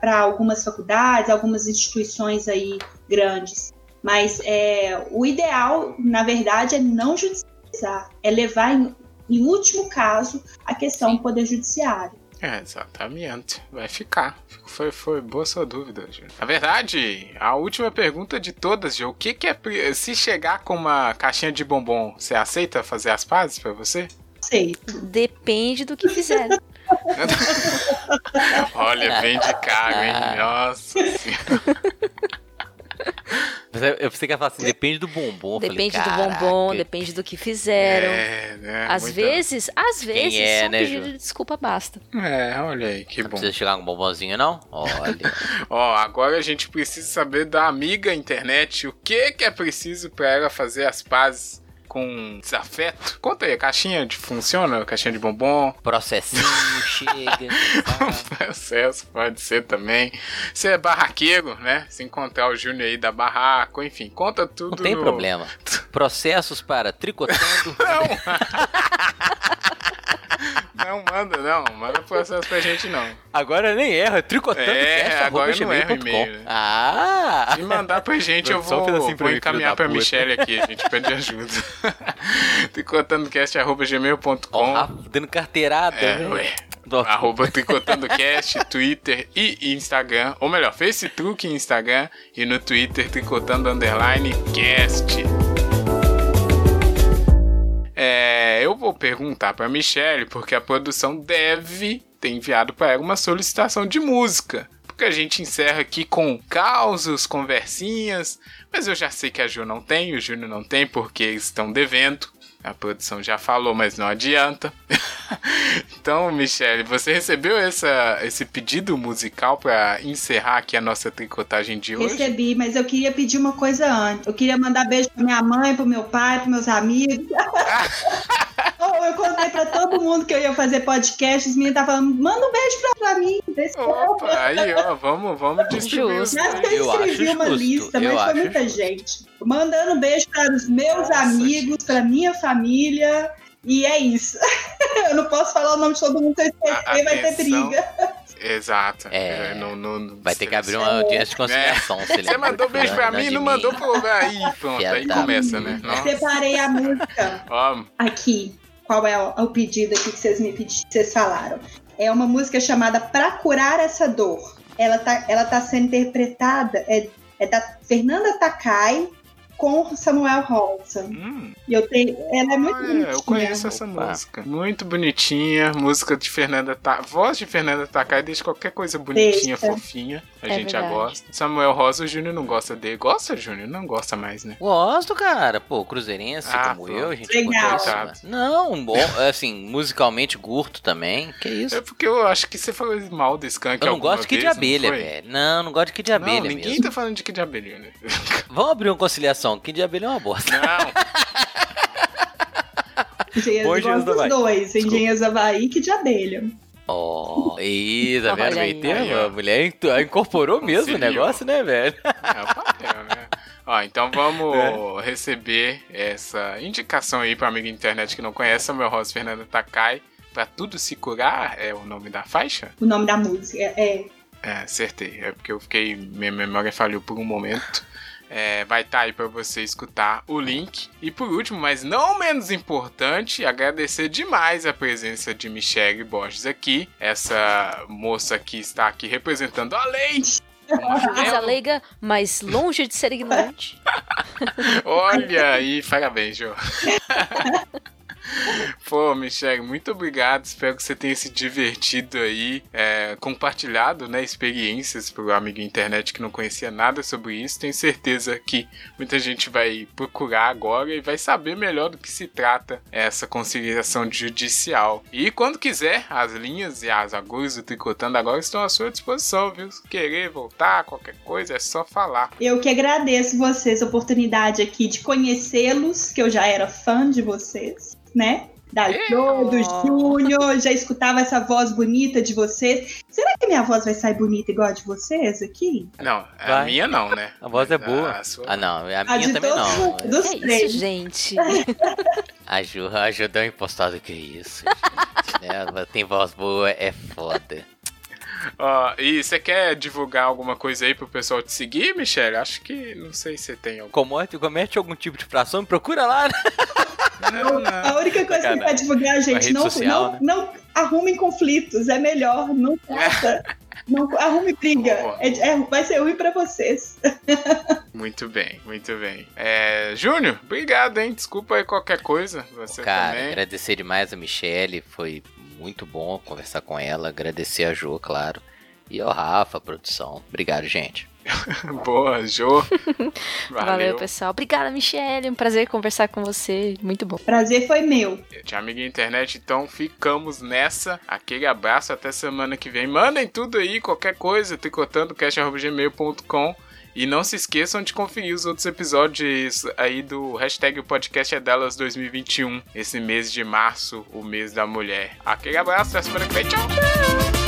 Speaker 4: para algumas faculdades, algumas instituições aí grandes. Mas é, o ideal, na verdade, é não judicializar, é levar em, em último caso a questão do poder judiciário.
Speaker 1: É, exatamente. Vai ficar. Foi, foi boa sua dúvida, Gil. Na verdade, a última pergunta de todas, Gil. O que, que é. Se chegar com uma caixinha de bombom, você aceita fazer as pazes pra você?
Speaker 4: Sei.
Speaker 3: Depende do que fizer.
Speaker 1: Olha, vem de caro, hein? Nossa senhora.
Speaker 2: Mas eu- pensei que ia falar assim, depende do bombom. Eu falei,
Speaker 3: Depende do
Speaker 2: "Caraca,
Speaker 3: bombom, depende do que fizeram.
Speaker 1: É, né?
Speaker 3: Às
Speaker 1: muita-
Speaker 3: vezes, às vezes,
Speaker 2: é,
Speaker 3: só um
Speaker 2: né,
Speaker 3: pedido
Speaker 2: Ju?
Speaker 3: de desculpa basta.
Speaker 1: É, olha aí, que
Speaker 2: Não
Speaker 1: bom.
Speaker 2: precisa chegar com um bombonzinho, não? Olha.
Speaker 1: Ó, agora a gente precisa saber da amiga internet o que que é preciso pra ela fazer as pazes com desafeto. Conta aí, a caixinha de funciona? A caixinha de bombom?
Speaker 2: Processinho, chega. tá.
Speaker 1: Processo, pode ser também. Você é barraqueiro, né? Se encontrar o Júnior aí da barraco, enfim, conta tudo.
Speaker 2: Não tem
Speaker 1: no-
Speaker 2: problema. Processos para tricotando.
Speaker 1: Não, manda, não. Manda processo pra gente, não.
Speaker 2: Agora nem erra, tricotando
Speaker 1: É, agora eu não erro e-mail, né?
Speaker 2: Ah!
Speaker 1: Se mandar pra gente, eu vou,
Speaker 2: pra
Speaker 1: vou encaminhar pra. Michelle aqui, a gente pede ajuda. Tricotandocast.gmail.com
Speaker 2: Rafa dando carteirada,
Speaker 1: É,
Speaker 2: velho.
Speaker 1: ué. Arroba TricotandoCast, Twitter e Instagram. Ou melhor, Facebook e Instagram. E no Twitter, Tricotando Underline Cast. É, eu vou perguntar pra Michelle, porque a produção deve ter enviado para ela uma solicitação de música. Porque a gente encerra aqui com causos, conversinhas. Mas eu já sei que a Ju não tem, o Júnior não tem, porque eles estão devendo. A produção já falou, mas não adianta. então, Michele, você recebeu essa, esse pedido musical para encerrar aqui a nossa tricotagem de hoje?
Speaker 4: Recebi, mas eu queria pedir uma coisa antes. Eu queria mandar beijo pra minha mãe, pro meu pai, pros meus amigos. Oh, eu contei pra todo mundo que eu ia fazer podcast. Os meninos estavam falando, manda um beijo pra, pra mim. Desse
Speaker 1: Opa, aí, ó, vamos, vamos distribuir
Speaker 3: Justo.
Speaker 4: Eu
Speaker 2: acho
Speaker 4: uma
Speaker 2: justo,
Speaker 4: lista,
Speaker 2: eu
Speaker 4: mas foi muita
Speaker 2: justo.
Speaker 4: gente. Mandando um beijo para os meus
Speaker 1: Nossa,
Speaker 4: amigos, para minha família. E é isso. eu não posso falar o nome de todo mundo, se eu esquecer, vai ter briga.
Speaker 1: Exato.
Speaker 2: É.
Speaker 1: não, não-
Speaker 2: Vai ter que abrir uma audiência de conciliação. ele
Speaker 1: Você mandou beijo pra mim e não mandou pro. Aí, pronto,
Speaker 2: Filha
Speaker 1: aí começa, né? Nossa.
Speaker 4: Separei a música aqui. Qual é o, pedido aqui que vocês me pediram, que vocês falaram? É uma música chamada Pra Curar Essa Dor. Ela tá, ela tá sendo interpretada, é, é da Fernanda Takai com Samuel Rolson.
Speaker 1: hum,
Speaker 4: E eu tenho, ela é muito
Speaker 1: olha,
Speaker 4: bonitinha.
Speaker 1: eu conheço essa
Speaker 2: Opa.
Speaker 1: música. Muito bonitinha. Música de Fernanda Ta... Voz de Fernanda Takai deixa qualquer coisa bonitinha,
Speaker 4: Deixa.
Speaker 1: fofinha. A
Speaker 3: É
Speaker 1: gente já
Speaker 3: verdade.
Speaker 1: gosta. Samuel Rosa, o Júnior não gosta dele. Gosta, Júnior? Não gosta mais, né?
Speaker 2: Gosto, cara. Pô, cruzeirense
Speaker 1: Ah,
Speaker 2: como
Speaker 1: pronto.
Speaker 2: eu, gente.
Speaker 4: Legal.
Speaker 2: boníssima. Não, bom, assim, musicalmente curto também. Que isso?
Speaker 1: É porque eu acho que você falou mal desse Skank
Speaker 2: Eu não gosto de Kid de
Speaker 1: não
Speaker 2: abelha,
Speaker 1: foi?
Speaker 2: velho. Não, não gosto de Kid de abelha
Speaker 1: Não, ninguém
Speaker 2: mesmo.
Speaker 1: tá falando de Kid de abelha, né?
Speaker 2: Vamos abrir uma conciliação. Kid de abelha é uma bosta.
Speaker 1: Não,
Speaker 4: Engenheiros
Speaker 2: Bom do Havaí.
Speaker 4: dois, Engenheiros Havaí que de abelha.
Speaker 2: Oh, ih, tá vendo? Meio termo? A mulher incorporou mesmo o negócio, né, velho?
Speaker 1: é o papel, né? Ó, então vamos
Speaker 2: É.
Speaker 1: receber essa indicação aí para amigo internet que não conhece, Samuel Rosa Fernanda Takai. Pra tudo se curar é o nome da faixa?
Speaker 4: O nome da música é.
Speaker 1: É, acertei. É porque eu fiquei. Minha memória falhou por um momento. É, vai estar aí para você escutar o link. E por último, mas não menos importante, agradecer demais a presença de Michelle Borges aqui. Essa moça que está aqui representando a lei.
Speaker 3: Juíza
Speaker 1: bela-
Speaker 3: leiga, mas longe de ser ignorante.
Speaker 1: Olha aí, parabéns, Jô. Pô, Michelle, muito obrigado. Espero que você tenha se divertido aí, é, compartilhado né, experiências pro amigo internet que não conhecia nada sobre isso. Tenho certeza que muita gente vai procurar agora e vai saber melhor do que se trata essa conciliação judicial. E quando quiser, as linhas e as agulhas do Tricotando agora estão à sua disposição, viu? Se querer voltar, qualquer coisa, é só falar.
Speaker 4: Eu que agradeço vocês a oportunidade aqui de conhecê-los, que eu já era fã de vocês, né? Da Jo, do Júnior, já escutava essa voz bonita de vocês. Será que minha voz vai sair bonita igual a de vocês aqui?
Speaker 1: Não, a
Speaker 2: Vai.
Speaker 1: minha não, né?
Speaker 2: A voz é boa.
Speaker 1: a sua-
Speaker 2: Ah, não. A
Speaker 4: A
Speaker 2: minha
Speaker 4: de
Speaker 2: também
Speaker 4: todos
Speaker 2: não.
Speaker 4: os- dos
Speaker 3: É isso,
Speaker 4: três.
Speaker 3: gente.
Speaker 2: A Ju, a Ju deu uma impostada que isso, gente. né? Ela tem voz boa, é foda.
Speaker 1: Ó, e você quer divulgar alguma coisa aí pro pessoal te seguir, Michelle? Acho que não sei se você tem algum.
Speaker 2: Comete, comete algum tipo de fração, me procura lá, né?
Speaker 1: Não, não.
Speaker 4: A única coisa que
Speaker 2: Sacanagem.
Speaker 4: vai divulgar, gente, não,
Speaker 2: social,
Speaker 4: não,
Speaker 2: né?
Speaker 4: não arrumem conflitos, é melhor, não faça. Não arrume briga. É- é- vai ser ruim pra vocês.
Speaker 1: Muito bem, muito bem. É, Júnior, obrigado, hein? Desculpa aí qualquer coisa. Você
Speaker 2: Cara,
Speaker 1: também.
Speaker 2: agradecer demais a Michelle, foi muito bom conversar com ela. Agradecer a Jo, claro. E ao Rafa, produção. Obrigado, gente.
Speaker 1: Boa, Jô.
Speaker 3: Valeu.
Speaker 1: Valeu.
Speaker 3: pessoal. Obrigada, Michelle. Um prazer conversar com você. Muito bom.
Speaker 4: Prazer foi meu.
Speaker 1: De amiga internet, então ficamos nessa. Aquele abraço, até semana que vem. Mandem tudo aí, qualquer coisa, tricotandocast.gmail.com E não se esqueçam de conferir os outros episódios aí do hashtag podcast é delas 2021, esse mês de março, o mês da mulher. Aquele abraço, até semana que vem, tchau!